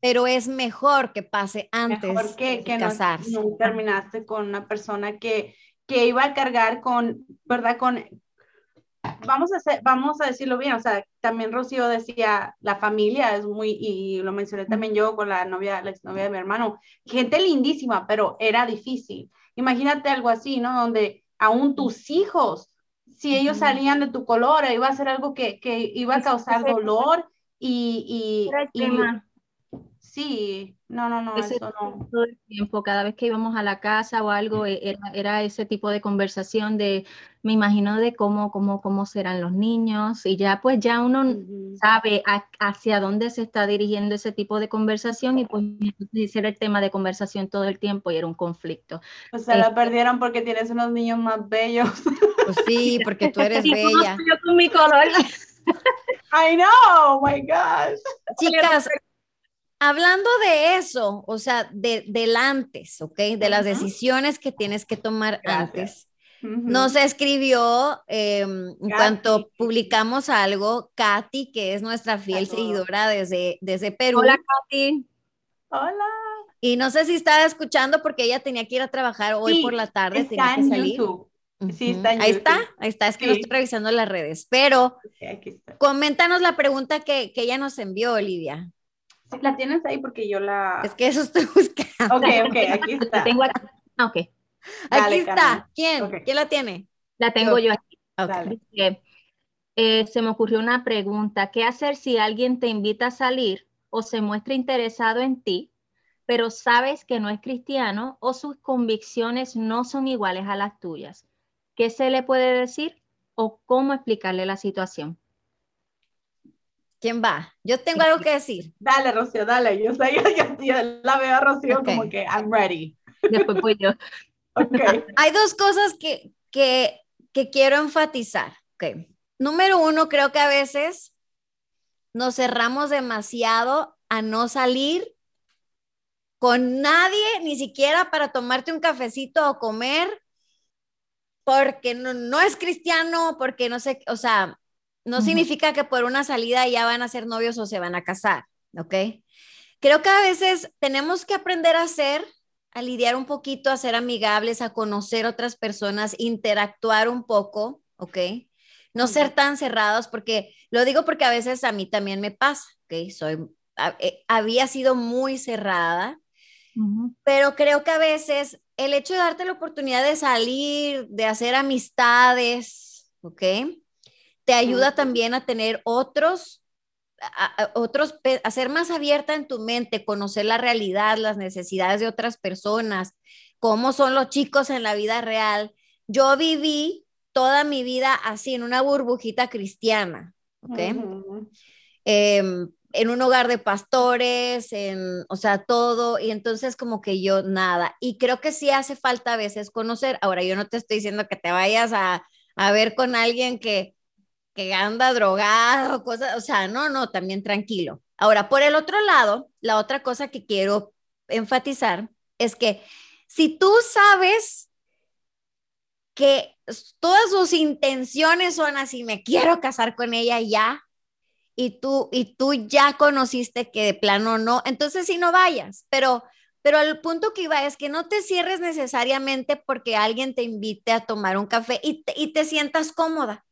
pero es mejor que pase antes Mejor que, de que no, casarse. no terminaste con una persona que, que iba a cargar con, ¿verdad? Con, vamos a, hacer, vamos a decirlo bien, o sea, también Rocío decía, la familia es muy, y lo mencioné también yo con la novia, la exnovia de mi hermano, gente lindísima, pero era difícil. Imagínate algo así, ¿no? Donde aún tus hijos, si ellos salían de tu color, iba a ser algo que, que iba a causar dolor y, y, y. sí, no, no, no, Ese eso no. todo el tiempo, cada vez que íbamos a la casa o algo, e- era, era ese tipo de conversación de, me imagino de cómo, cómo, cómo serán los niños y ya pues ya uno sabe a- hacia dónde se está dirigiendo ese tipo de conversación y pues ese era el tema de conversación todo el tiempo y era un conflicto. O sea, la Este- perdieron porque tienes unos niños más bellos. Pues sí, porque tú eres bella. yo con mi color. I know, oh my gosh. Chicas, hablando de eso, o sea, de, del antes, ¿ok? De las decisiones que tienes que tomar Gracias. antes. Nos escribió eh, en cuanto publicamos algo, Katy, que es nuestra fiel seguidora desde, desde Perú. Hola, Katy. Hola. Y no sé si estaba escuchando porque ella tenía que ir a trabajar hoy Sí, por la tarde, tenía Está que en salir. YouTube. sí, está en ahí está, ahí está, es que no Sí. estoy revisando las redes. Pero Ok, aquí está. coméntanos la pregunta que, que ella nos envió, Olivia. La tienes ahí porque yo la. Es que eso estoy buscando. Ok, ok, aquí La está. tengo aquí. Ah, ok, Aquí está. Carmen. ¿Quién? ¿Quién la tiene? la tengo yo aquí. Ok. Dale. Dice, eh, se me ocurrió una pregunta. ¿Qué hacer si alguien te invita a salir o se muestra interesado en ti, pero sabes que no es cristiano o sus convicciones no son iguales a las tuyas? ¿Qué se le puede decir o cómo explicarle la situación? ¿Quién va? Yo tengo algo que decir. Dale, Rocío, dale. Yo, sé, yo, yo- yo la veo a Rocío Ok. como que I'm ready. Después voy yo. Ok. Hay dos cosas que, que, que quiero enfatizar. Ok. Número uno, creo que a veces nos cerramos demasiado a no salir con nadie, ni siquiera para tomarte un cafecito o comer, porque no, no es cristiano, porque no sé, o sea, no significa que por una salida ya van a ser novios o se van a casar, ¿ok? Creo que a veces tenemos que aprender a ser, a lidiar un poquito, a ser amigables, a conocer otras personas, interactuar un poco, ¿ok? No ser tan cerrados, porque lo digo porque a veces a mí también me pasa, ¿ok? Soy, a- eh, había sido muy cerrada, pero creo que a veces el hecho de darte la oportunidad de salir, de hacer amistades, ¿ok? Te ayuda también a tener otros, a, a- otros, a ser más abierta en tu mente, conocer la realidad, las necesidades de otras personas, cómo son los chicos en la vida real. Yo viví toda mi vida así, en una burbujita cristiana, ¿ok? Ujú. em, en un hogar de pastores, en, o sea, todo, y entonces como que yo nada. Y creo que sí hace falta a veces conocer. Ahora, yo no te estoy diciendo que te vayas a, a ver con alguien que, que anda drogado, cosas, o sea, no, no, también tranquilo. Ahora, por el otro lado, la otra cosa que quiero enfatizar es que si tú sabes que todas sus intenciones son así, me quiero casar con ella ya, y tú, y tú ya conociste que de plano no, entonces sí no vayas, pero, pero el punto que iba es que no te cierres necesariamente porque alguien te invite a tomar un café y te, y te sientas cómoda,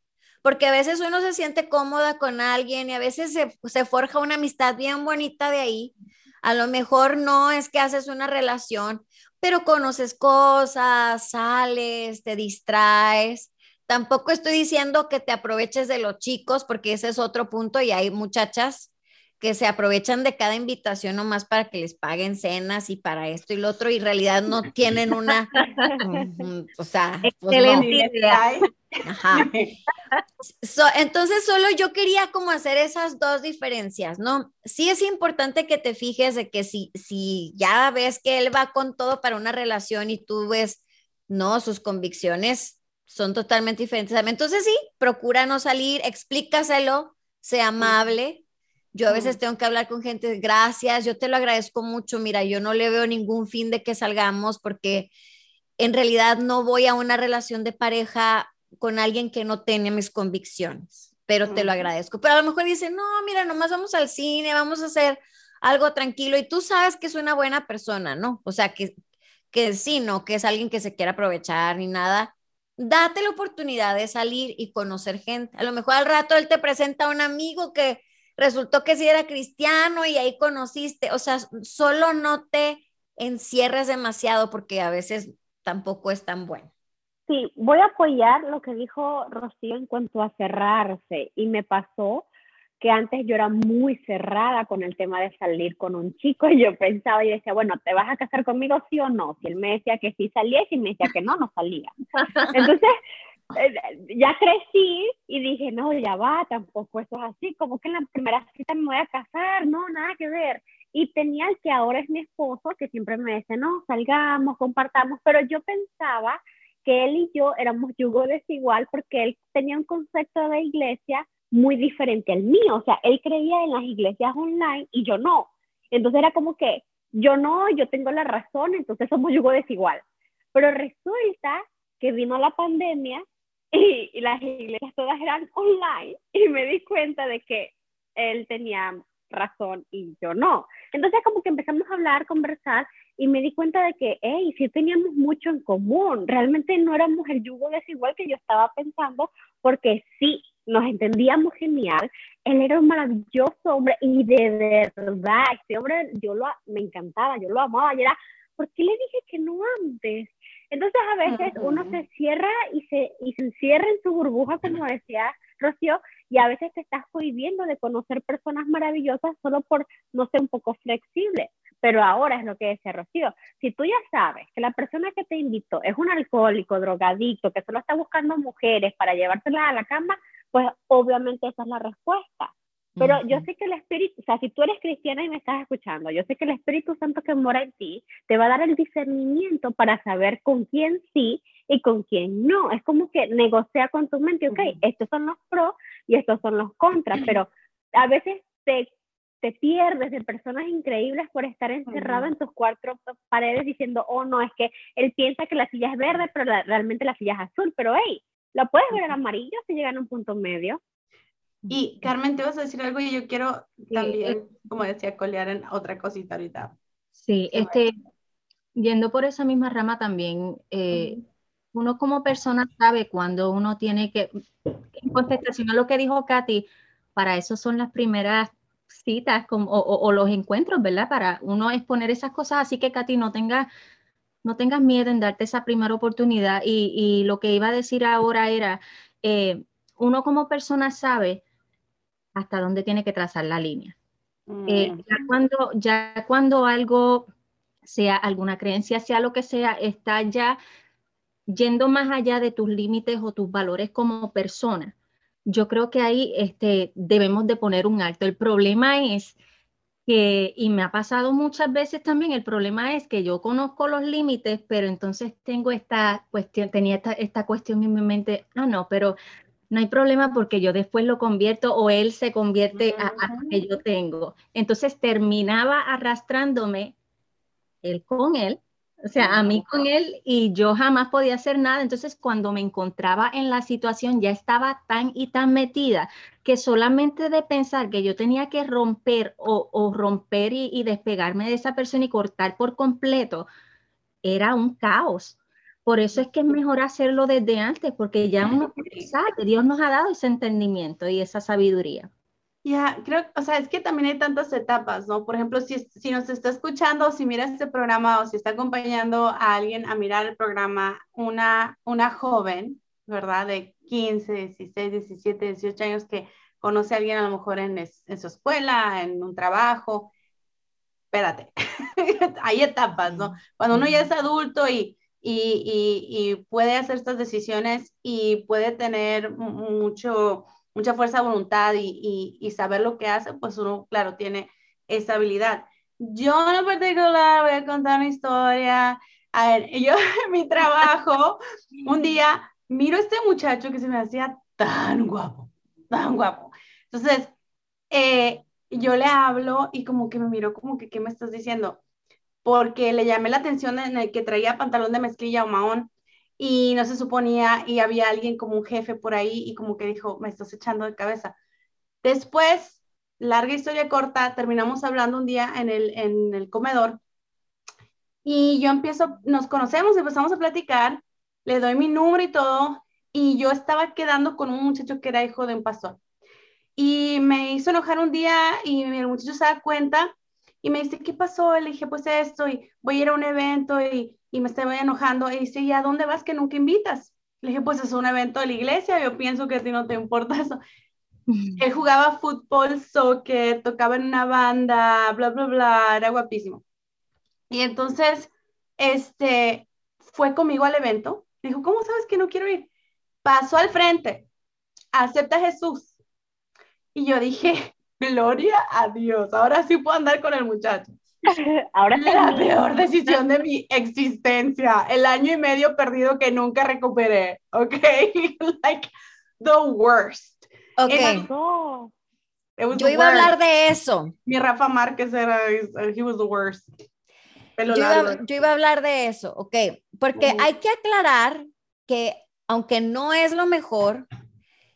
porque a veces uno se siente cómoda con alguien y a veces se, se forja una amistad bien bonita de ahí. A lo mejor no es que haces una relación, pero conoces cosas, sales, te distraes. Tampoco estoy diciendo que te aproveches de los chicos, porque ese es otro punto y hay muchachas que se aprovechan de cada invitación nomás para que les paguen cenas y para esto y lo otro, y en realidad no tienen una, o sea, pues no. Idea. Ajá. So, entonces, solo yo quería como hacer esas dos diferencias, ¿no? Sí es importante que te fijes de que si, si ya ves que él va con todo para una relación y tú ves, no, sus convicciones son totalmente diferentes. Entonces, sí, procura no salir, explícaselo, sea amable. Yo a veces tengo que hablar con gente, gracias, yo te lo agradezco mucho, mira, yo no le veo ningún fin de que salgamos porque en realidad no voy a una relación de pareja con alguien que no tiene mis convicciones. pero te lo agradezco. Pero a lo mejor dice, no, mira, nomás vamos al cine, vamos a hacer algo tranquilo y tú sabes que es una buena persona, ¿no? O sea, que, que sí, no, que es alguien que se quiere aprovechar ni nada. Date la oportunidad de salir y conocer gente. A lo mejor al rato él te presenta a un amigo que resultó que sí era cristiano y ahí conociste. O sea, solo no te encierres demasiado porque a veces tampoco es tan bueno. Sí, voy a apoyar lo que dijo Rocío en cuanto a cerrarse. Y me pasó que antes yo era muy cerrada con el tema de salir con un chico y yo pensaba y decía, bueno, ¿te vas a casar conmigo sí o no? Si él me decía que sí salía y si me decía que no, no salía. Entonces, eh, ya crecí y dije, no, ya va, tampoco eso es así, como que en la primera cita me voy a casar, no, nada que ver. Y tenía el que ahora es mi esposo, que siempre me dice, no, salgamos, compartamos, pero yo pensaba que él y yo éramos yugo desigual porque él tenía un concepto de iglesia muy diferente al mío. O sea, él creía en las iglesias online y yo no. Entonces era como que yo no, yo tengo la razón, entonces somos yugo desigual. Pero resulta que vino la pandemia y, y, las iglesias todas eran online y me di cuenta de que él tenía razón y yo no. Entonces como que empezamos a hablar, conversar y me di cuenta de que, hey, sí teníamos mucho en común, realmente no éramos el yugo desigual que yo estaba pensando, porque sí, nos entendíamos genial, él era un maravilloso hombre y de verdad, este hombre yo lo, me encantaba, yo lo amaba, y era, ¿por qué le dije que no antes? Entonces a veces uno se cierra y se, y se encierra en su burbuja, como decía Rocío, y a veces te estás cohibiendo de conocer personas maravillosas solo por no ser un poco flexible. Pero ahora es lo que decía Rocío, si tú ya sabes que la persona que te invitó es un alcohólico, drogadicto, que solo está buscando mujeres para llevárselas a la cama, pues obviamente esa es la respuesta. Pero yo sé que el Espíritu, o sea, si tú eres cristiana y me estás escuchando, yo sé que el Espíritu Santo que mora en ti te va a dar el discernimiento para saber con quién sí y con quién no. Es como que negocia con tu mente, ok, estos son los pros y estos son los contras, pero a veces te, te pierdes de personas increíbles por estar encerrado en tus cuatro paredes diciendo, oh, no, es que él piensa que la silla es verde, pero realmente la silla es azul, pero hey, lo puedes ver en amarillo si llegan a un punto medio. Y Carmen, te vas a decir algo y yo quiero también, como decía, colear en otra cosita ahorita. Sí, este, yendo por esa misma rama también, eh, uno como persona sabe cuando uno tiene que, en contestación a lo que dijo Katy, para eso son las primeras citas como, o, los encuentros, ¿verdad? Para uno exponer esas cosas, así que Katy, no tengas no tengas miedo en darte esa primera oportunidad. Y, y lo que iba a decir ahora era, eh, uno como persona sabe hasta dónde tiene que trazar la línea. Eh, mm. ya, cuando, ya cuando algo, sea alguna creencia, sea lo que sea, está ya yendo más allá de tus límites o tus valores como persona, yo creo que ahí este, debemos de poner un alto. El problema es que, y me ha pasado muchas veces también, el problema es que yo conozco los límites, pero entonces tengo esta cuestión, tenía esta, esta cuestión en mi mente, ah, no, pero no hay problema porque yo después lo convierto o él se convierte a, lo que yo tengo. Entonces terminaba arrastrándome él con él, o sea, a mí con él y yo jamás podía hacer nada. Entonces cuando me encontraba en la situación ya estaba tan y tan metida que solamente de pensar que yo tenía que romper o, romper y, y despegarme de esa persona y cortar por completo, era un caos. Por eso es que es mejor hacerlo desde antes, porque ya uno sabe, Dios nos ha dado ese entendimiento y esa sabiduría. Ya, creo, o sea, es que también hay tantas etapas, ¿no? Por ejemplo, si, si nos está escuchando, si mira este programa o si está acompañando a alguien a mirar el programa, una, una joven, ¿verdad? De 15, 16, 17, 18 años que conoce a alguien a lo mejor en, en su escuela, en un trabajo. Espérate, hay etapas, ¿no? Cuando uno ya es adulto y y, puede hacer estas decisiones y puede tener mucho, mucha fuerza de voluntad y, saber lo que hace, pues uno, claro, tiene esa habilidad. Yo en particular voy a contar una historia. A ver, yo en mi trabajo, un día miro a este muchacho que se me hacía tan guapo, tan guapo. Entonces, eh, yo le hablo y como que me miro como que, ¿qué me estás diciendo? porque le llamé la atención en el que traía pantalón de mezclilla o mahón y no se suponía y había alguien como un jefe por ahí y como que dijo, me estás echando de cabeza. Después, larga historia corta, terminamos hablando un día en el, en el comedor y yo empiezo, nos conocemos, empezamos a platicar, le doy mi número y todo y yo estaba quedando con un muchacho que era hijo de un pastor. Y me hizo enojar un día y el muchacho se da cuenta y me dice, ¿qué pasó? Le dije, pues esto, y voy a ir a un evento y, y me estoy enojando. Y dice, ¿y a dónde vas que nunca invitas? Le dije, pues es un evento de la iglesia, yo pienso que a ti no te importa eso. Él jugaba fútbol, soccer, tocaba en una banda, bla, bla, bla, era guapísimo. Y entonces, este, fue conmigo al evento. Dijo, ¿cómo sabes que no quiero ir? Pasó al frente, acepta a Jesús. Y yo dije, gloria a Dios, ahora sí puedo andar con el muchacho. Ahora es la peor decisión de mi existencia, el año y medio perdido que nunca recuperé, ¿ok? like the worst. Ok. Yo iba a hablar de eso. Mi Rafa Márquez era, he was the worst. Yo iba, yo iba, a hablar de eso, ok, porque hay que aclarar que aunque no es lo mejor,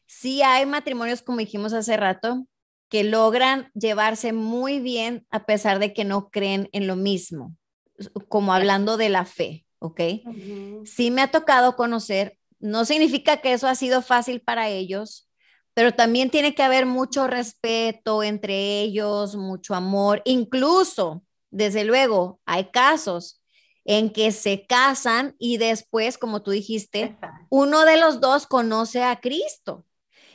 sí hay matrimonios, como dijimos hace rato, que logran llevarse muy bien a pesar de que no creen en lo mismo, como hablando de la fe, ¿ok? Sí me ha tocado conocer, no significa que eso ha sido fácil para ellos, pero también tiene que haber mucho respeto entre ellos, mucho amor, incluso, desde luego, hay casos en que se casan y después, como tú dijiste, uno de los dos conoce a Cristo.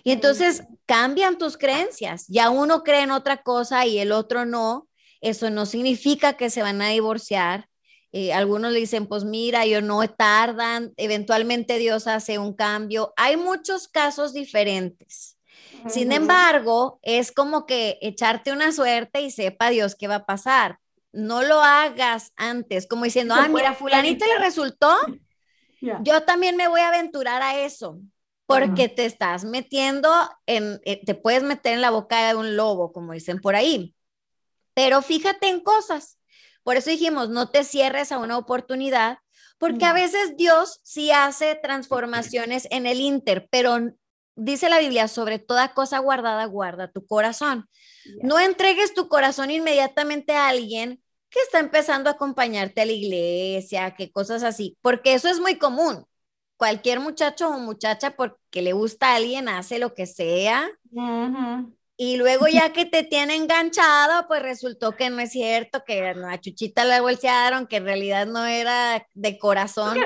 Y entonces cambian tus creencias. Ya uno cree en otra cosa y el otro no. Eso no significa que se van a divorciar. Eh, algunos le dicen, pues mira, yo no tardan, eventualmente Dios hace un cambio. Hay muchos casos diferentes. Sin embargo, es como que echarte una suerte y sepa Dios qué va a pasar. No lo hagas antes, como diciendo, ah, mira, fulanita le resultó, yo también me voy a aventurar a eso porque te estás metiendo en, eh, te puedes meter en la boca de un lobo, como dicen por ahí. Pero fíjate en cosas. Por eso dijimos, no te cierres a una oportunidad, porque a veces Dios sí hace transformaciones en el inter, pero dice la Biblia, sobre toda cosa guardada, guarda tu corazón. No entregues tu corazón inmediatamente a alguien que está empezando a acompañarte a la iglesia, que cosas así, porque eso es muy común cualquier muchacho o muchacha porque le gusta a alguien hace lo que sea. Y luego ya que te tiene enganchado, pues resultó que no es cierto, que a Chuchita la bolsearon, que en realidad no era de corazón.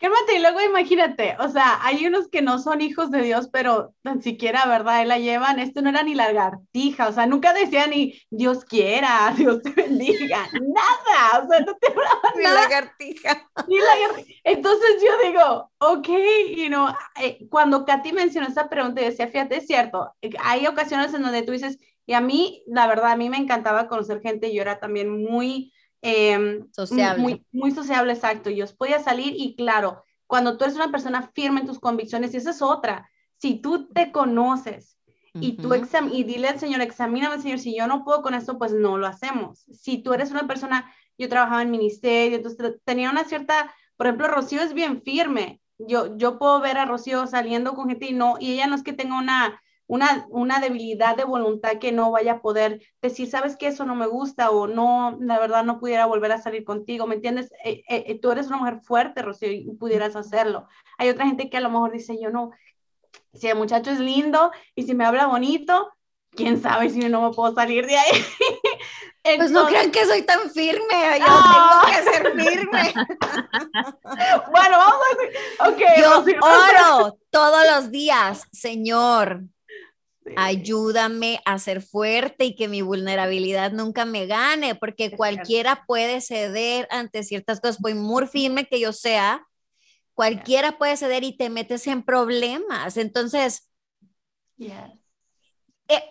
Cálmate, y luego imagínate, o sea, hay unos que no son hijos de Dios, pero tan siquiera, ¿verdad? Él la llevan, esto no era ni lagartija, o sea, nunca decía ni Dios quiera, Dios te bendiga, nada, o sea, no te ni lagartija. Ni lagartija. Entonces yo digo, ok, you know, eh, cuando Katy mencionó esta pregunta, yo decía, fíjate, es cierto, hay ocasiones en donde tú dices, y a mí, la verdad, a mí me encantaba conocer gente, yo era también muy Em, sociable. Muy, muy sociable, exacto. Yo podía salir y claro, cuando tú eres una persona firme en tus convicciones, y esa es otra, si tú te conoces y tú exam y dile al Señor, examíname, Señor, si yo no puedo con esto, pues no lo hacemos. Si tú eres una persona, yo trabajaba en ministerio, entonces tenía una cierta, por ejemplo, Rocío es bien firme. Yo, yo puedo ver a Rocío saliendo con gente y no, y ella no es que tenga una, una, una debilidad de voluntad que no vaya a poder decir, sabes que eso no me gusta o no, la verdad no pudiera volver a salir contigo, ¿me entiendes? Eh, eh, eh, tú eres una mujer fuerte, Rocío, y pudieras hacerlo. Hay otra gente que a lo mejor dice, yo no, si el muchacho es lindo y si me habla bonito, quién sabe si no me puedo salir de ahí. pues no crean que soy tan firme, yo tengo que ser firme. bueno, vamos a decir, ok. Yo oro todos los días, Señor, Ayúdame a ser fuerte y que mi vulnerabilidad nunca me gane, porque cualquiera puede ceder ante ciertas cosas, por muy firme que yo sea, cualquiera puede ceder y te metes en problemas. Entonces, eh,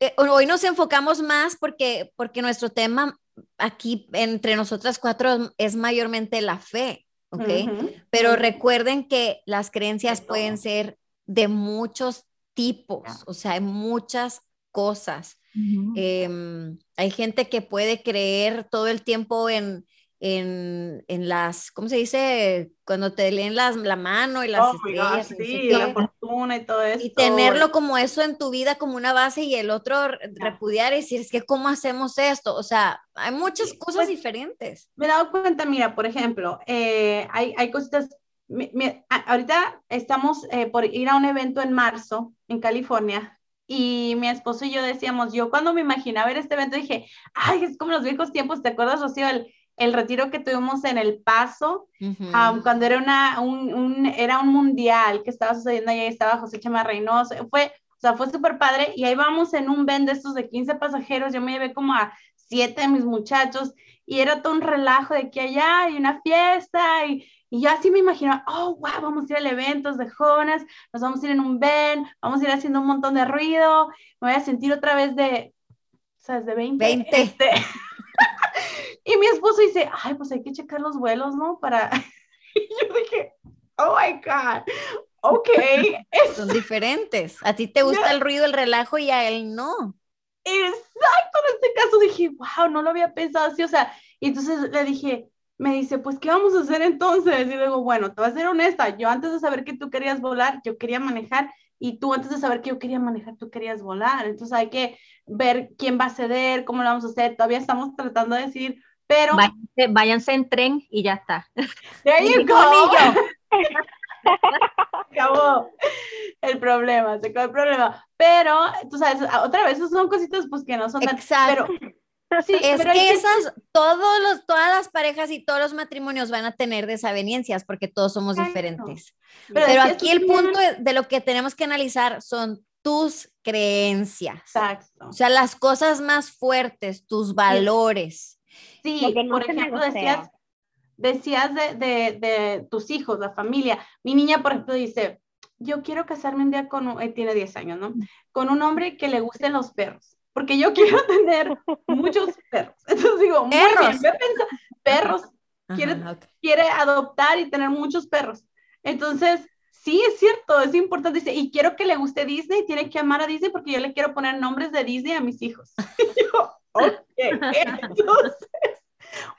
eh, hoy nos enfocamos más porque, porque nuestro tema aquí entre nosotras cuatro es mayormente la fe, ¿ok? Pero recuerden que las creencias pueden ser de muchos tipos, o sea, hay muchas cosas. Em, hay gente que puede creer todo el tiempo en, en, en, las, ¿cómo se dice? Cuando te leen las, la mano y las oh estrellas. sí, la fortuna y todo eso. Y tenerlo como eso en tu vida como una base y el otro repudiar y decir, es que ¿cómo hacemos esto? O sea, hay muchas cosas pues, diferentes. Me he dado cuenta, mira, por ejemplo, eh, hay, hay cositas, ahorita estamos eh, por ir a un evento en marzo en California y mi esposo y yo decíamos, yo cuando me imaginaba ver este evento dije, ay, es como los viejos tiempos, ¿te acuerdas, Rocío? El, el retiro que tuvimos en El Paso, cuando era, una, un, era un mundial que estaba sucediendo allá, estaba José Chema Reynoso, fue, o sea, fue súper padre, y ahí vamos en un ven de estos de 15 pasajeros, yo me llevé como a siete de mis muchachos, y era todo un relajo de que allá hay una fiesta, y, y yo así me imaginaba, oh, wow, vamos a ir al evento de jóvenes, nos vamos a ir en un ven, vamos a ir haciendo un montón de ruido, me voy a sentir otra vez de, ¿sabes? De 20. 20. Este, y mi esposo dice, ay, pues hay que checar los vuelos, ¿no? Para... y yo dije, oh my God, ok. Son diferentes. A ti te gusta el ruido, el relajo y a él no. Exacto, en este caso dije, wow, no lo había pensado así, o sea, y entonces le dije, me dice, pues, ¿qué vamos a hacer entonces? Y luego, bueno, te voy a ser honesta, yo antes de saber que tú querías volar, yo quería manejar, y tú antes de saber que yo quería manejar, tú querías volar, entonces hay que ver quién va a ceder, cómo lo vamos a hacer, todavía estamos tratando de decir, pero... Váyanse, en tren y ya está. There you go. acabó el problema, se acabó el problema. Pero, tú sabes, otra vez, son cositas pues que no son tan... Exacto. Pero, sí, es que esas, todos los, todas las parejas y todos los matrimonios van a tener desavenencias porque todos somos diferentes. Pero, aquí el punto de, lo que tenemos que analizar son tus creencias. Exacto. O sea, las cosas más fuertes, tus valores. Sí, por ejemplo, decías, decías de, de, de, tus hijos, la familia. Mi niña, por ejemplo, dice, yo quiero casarme un día con, eh, tiene 10 años, ¿no? Con un hombre que le gusten los perros, porque yo quiero tener muchos perros. Entonces digo, perros. perros. quiere, quiere adoptar y tener muchos perros. Entonces, sí, es cierto, es importante. Dice, y quiero que le guste Disney, tiene que amar a Disney porque yo le quiero poner nombres de Disney a mis hijos. yo, ok, entonces,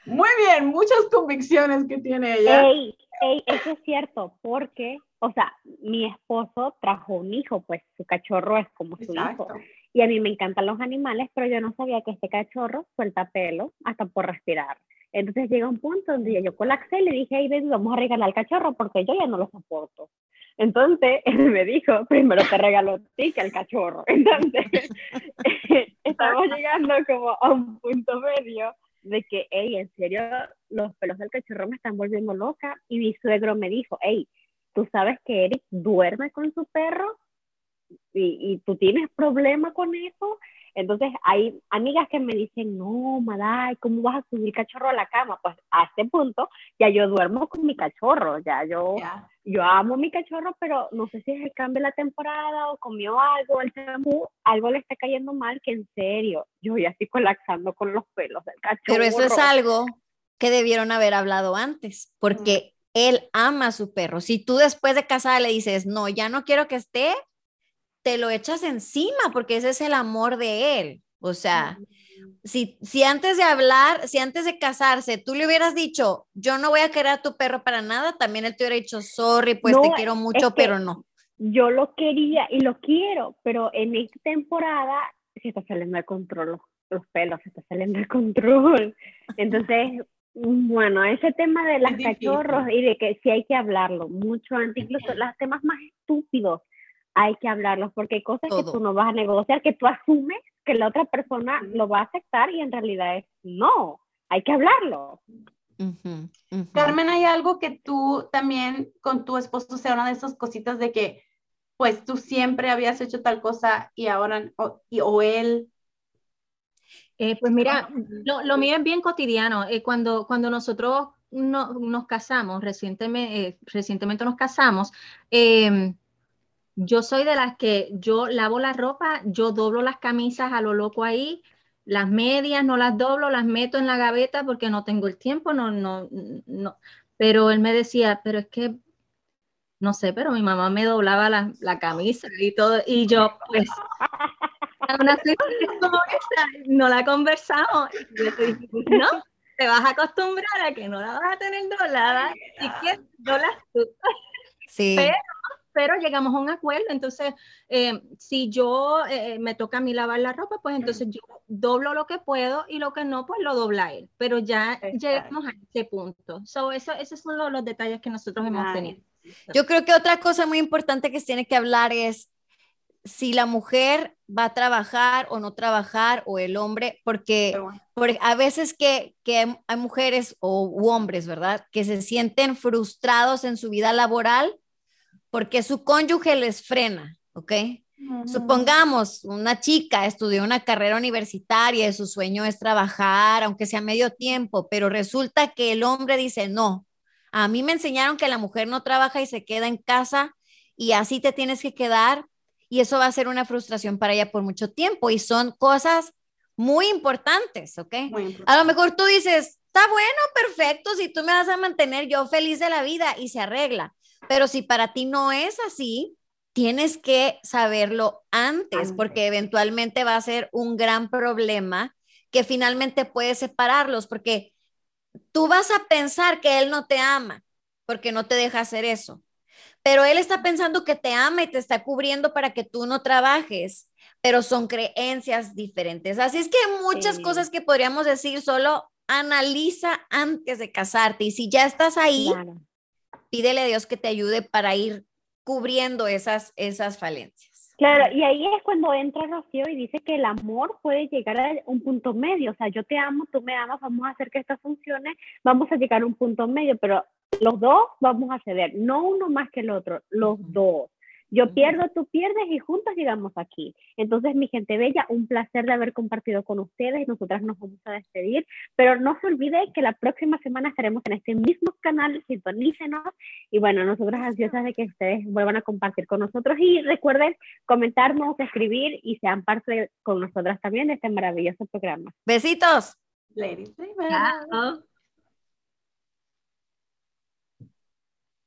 muy bien, muchas convicciones que tiene ella. Ey, ey, eso es cierto, porque, o sea, mi esposo trajo un hijo, pues su cachorro es como su hijo. Y a mí me encantan los animales, pero yo no sabía que este cachorro suelta pelo hasta por respirar. Entonces llega un punto donde yo colapsé y le dije, hey, baby, vamos a regalar al cachorro porque yo ya no lo soporto. Entonces él me dijo, primero te regalo a ti que al cachorro. Entonces estamos llegando como a un punto medio de que, hey, en serio, los pelos del cachorro me están volviendo loca. Y mi suegro me dijo, hey, tú sabes que Eric duerme con su perro y, y tú tienes problema con eso. Entonces hay amigas que me dicen, no, Maday, ¿cómo vas a subir cachorro a la cama? Pues a este punto ya yo duermo con mi cachorro, ya yo, yo amo mi cachorro, pero no sé si es el cambio de la temporada o comió algo, el champú, algo le está cayendo mal, que en serio, yo ya estoy colapsando con los pelos del cachorro. Pero eso es algo que debieron haber hablado antes, porque él ama a su perro. Si tú después de casada le dices, no, ya no quiero que esté, te lo echas encima porque ese es el amor de él. O sea, si, si antes de hablar, si antes de casarse, tú le hubieras dicho, yo no voy a querer a tu perro para nada, también él te hubiera dicho, sorry, pues te quiero mucho, pero no. Yo lo quería y lo quiero, pero en esta temporada se está saliendo de control los, pelos, se está saliendo de control. Entonces, bueno, ese tema de las cachorros y de que sí hay que hablarlo mucho antes, incluso los temas más estúpidos hay que hablarlos porque hay cosas que tú no vas a negociar, que tú asumes que la otra persona lo va a aceptar y en realidad es no, hay que hablarlo. Carmen, ¿hay algo que tú también con tu esposo sea una de esas cositas de que pues tú siempre habías hecho tal cosa y ahora o, o él? Eh, pues mira, lo, lo, mío es bien cotidiano. Eh, cuando, cuando nosotros no, nos casamos, recientemente, eh, recientemente nos casamos, eh, yo soy de las que yo lavo la ropa, yo doblo las camisas a lo loco ahí, las medias no las doblo, las meto en la gaveta porque no tengo el tiempo, no, no, no. Pero él me decía, pero es que, no sé, pero mi mamá me doblaba la, la camisa y todo, y yo, pues, una como esta, no la conversamos. Y yo dije, no, te vas a acostumbrar a que no la vas a tener doblada y que doblas tú. Sí. Pero, pero llegamos a un acuerdo, entonces eh, si yo eh, me toca a mí lavar la ropa, pues entonces yo doblo lo que puedo y lo que no, pues lo dobla él. Pero ya Exacto. llegamos a ese punto. So, eso, esos son los, los detalles que nosotros hemos Nice. tenido. Yo creo que otra cosa muy importante que se tiene que hablar es si la mujer va a trabajar o no trabajar o el hombre, porque bueno, por- a veces que, que hay- hay mujeres o u hombres, ¿verdad? Que se sienten frustrados en su vida laboral porque su cónyuge les frena, ¿ok? Supongamos, una chica estudió una carrera universitaria y su sueño es trabajar, aunque sea medio tiempo, pero resulta que el hombre dice, no, a mí me enseñaron que la mujer no trabaja y se queda en casa y así te tienes que quedar y eso va a ser una frustración para ella por mucho tiempo y son cosas muy importantes, ¿ok? muy importante. A lo mejor tú dices, está bueno, perfecto, si tú me vas a mantener yo feliz de la vida y se arregla, pero si para ti no es así, tienes que saberlo antes, Antes. porque eventualmente va a ser un gran problema que finalmente puede separarlos, porque tú vas a pensar que él no te ama, porque no te deja hacer eso, pero él está pensando que te ama y te está cubriendo para que tú no trabajes, pero son creencias diferentes. Así es que hay muchas Sí. cosas que podríamos decir, solo analiza antes de casarte y si ya estás ahí, Claro. Pídele a Dios que te ayude para ir cubriendo esas, esas falencias. Claro, y ahí es cuando entra Rocío y dice que el amor puede llegar a un punto medio. O sea, yo te amo, tú me amas, vamos a hacer que esto funcione, vamos a llegar a un punto medio, pero los dos vamos a ceder, no uno más que el otro, los dos. Yo pierdo, tú pierdes y juntos llegamos aquí. Entonces, mi gente bella, un placer de haber compartido con ustedes. Nosotras nos vamos a despedir, pero no se olvide que la próxima semana estaremos en este mismo canal, sintonícenos. Y bueno, nosotras ansiosas de que ustedes vuelvan a compartir con nosotros y recuerden comentarnos, escribir y sean parte con nosotras también de este maravilloso programa. Besitos. Ladies.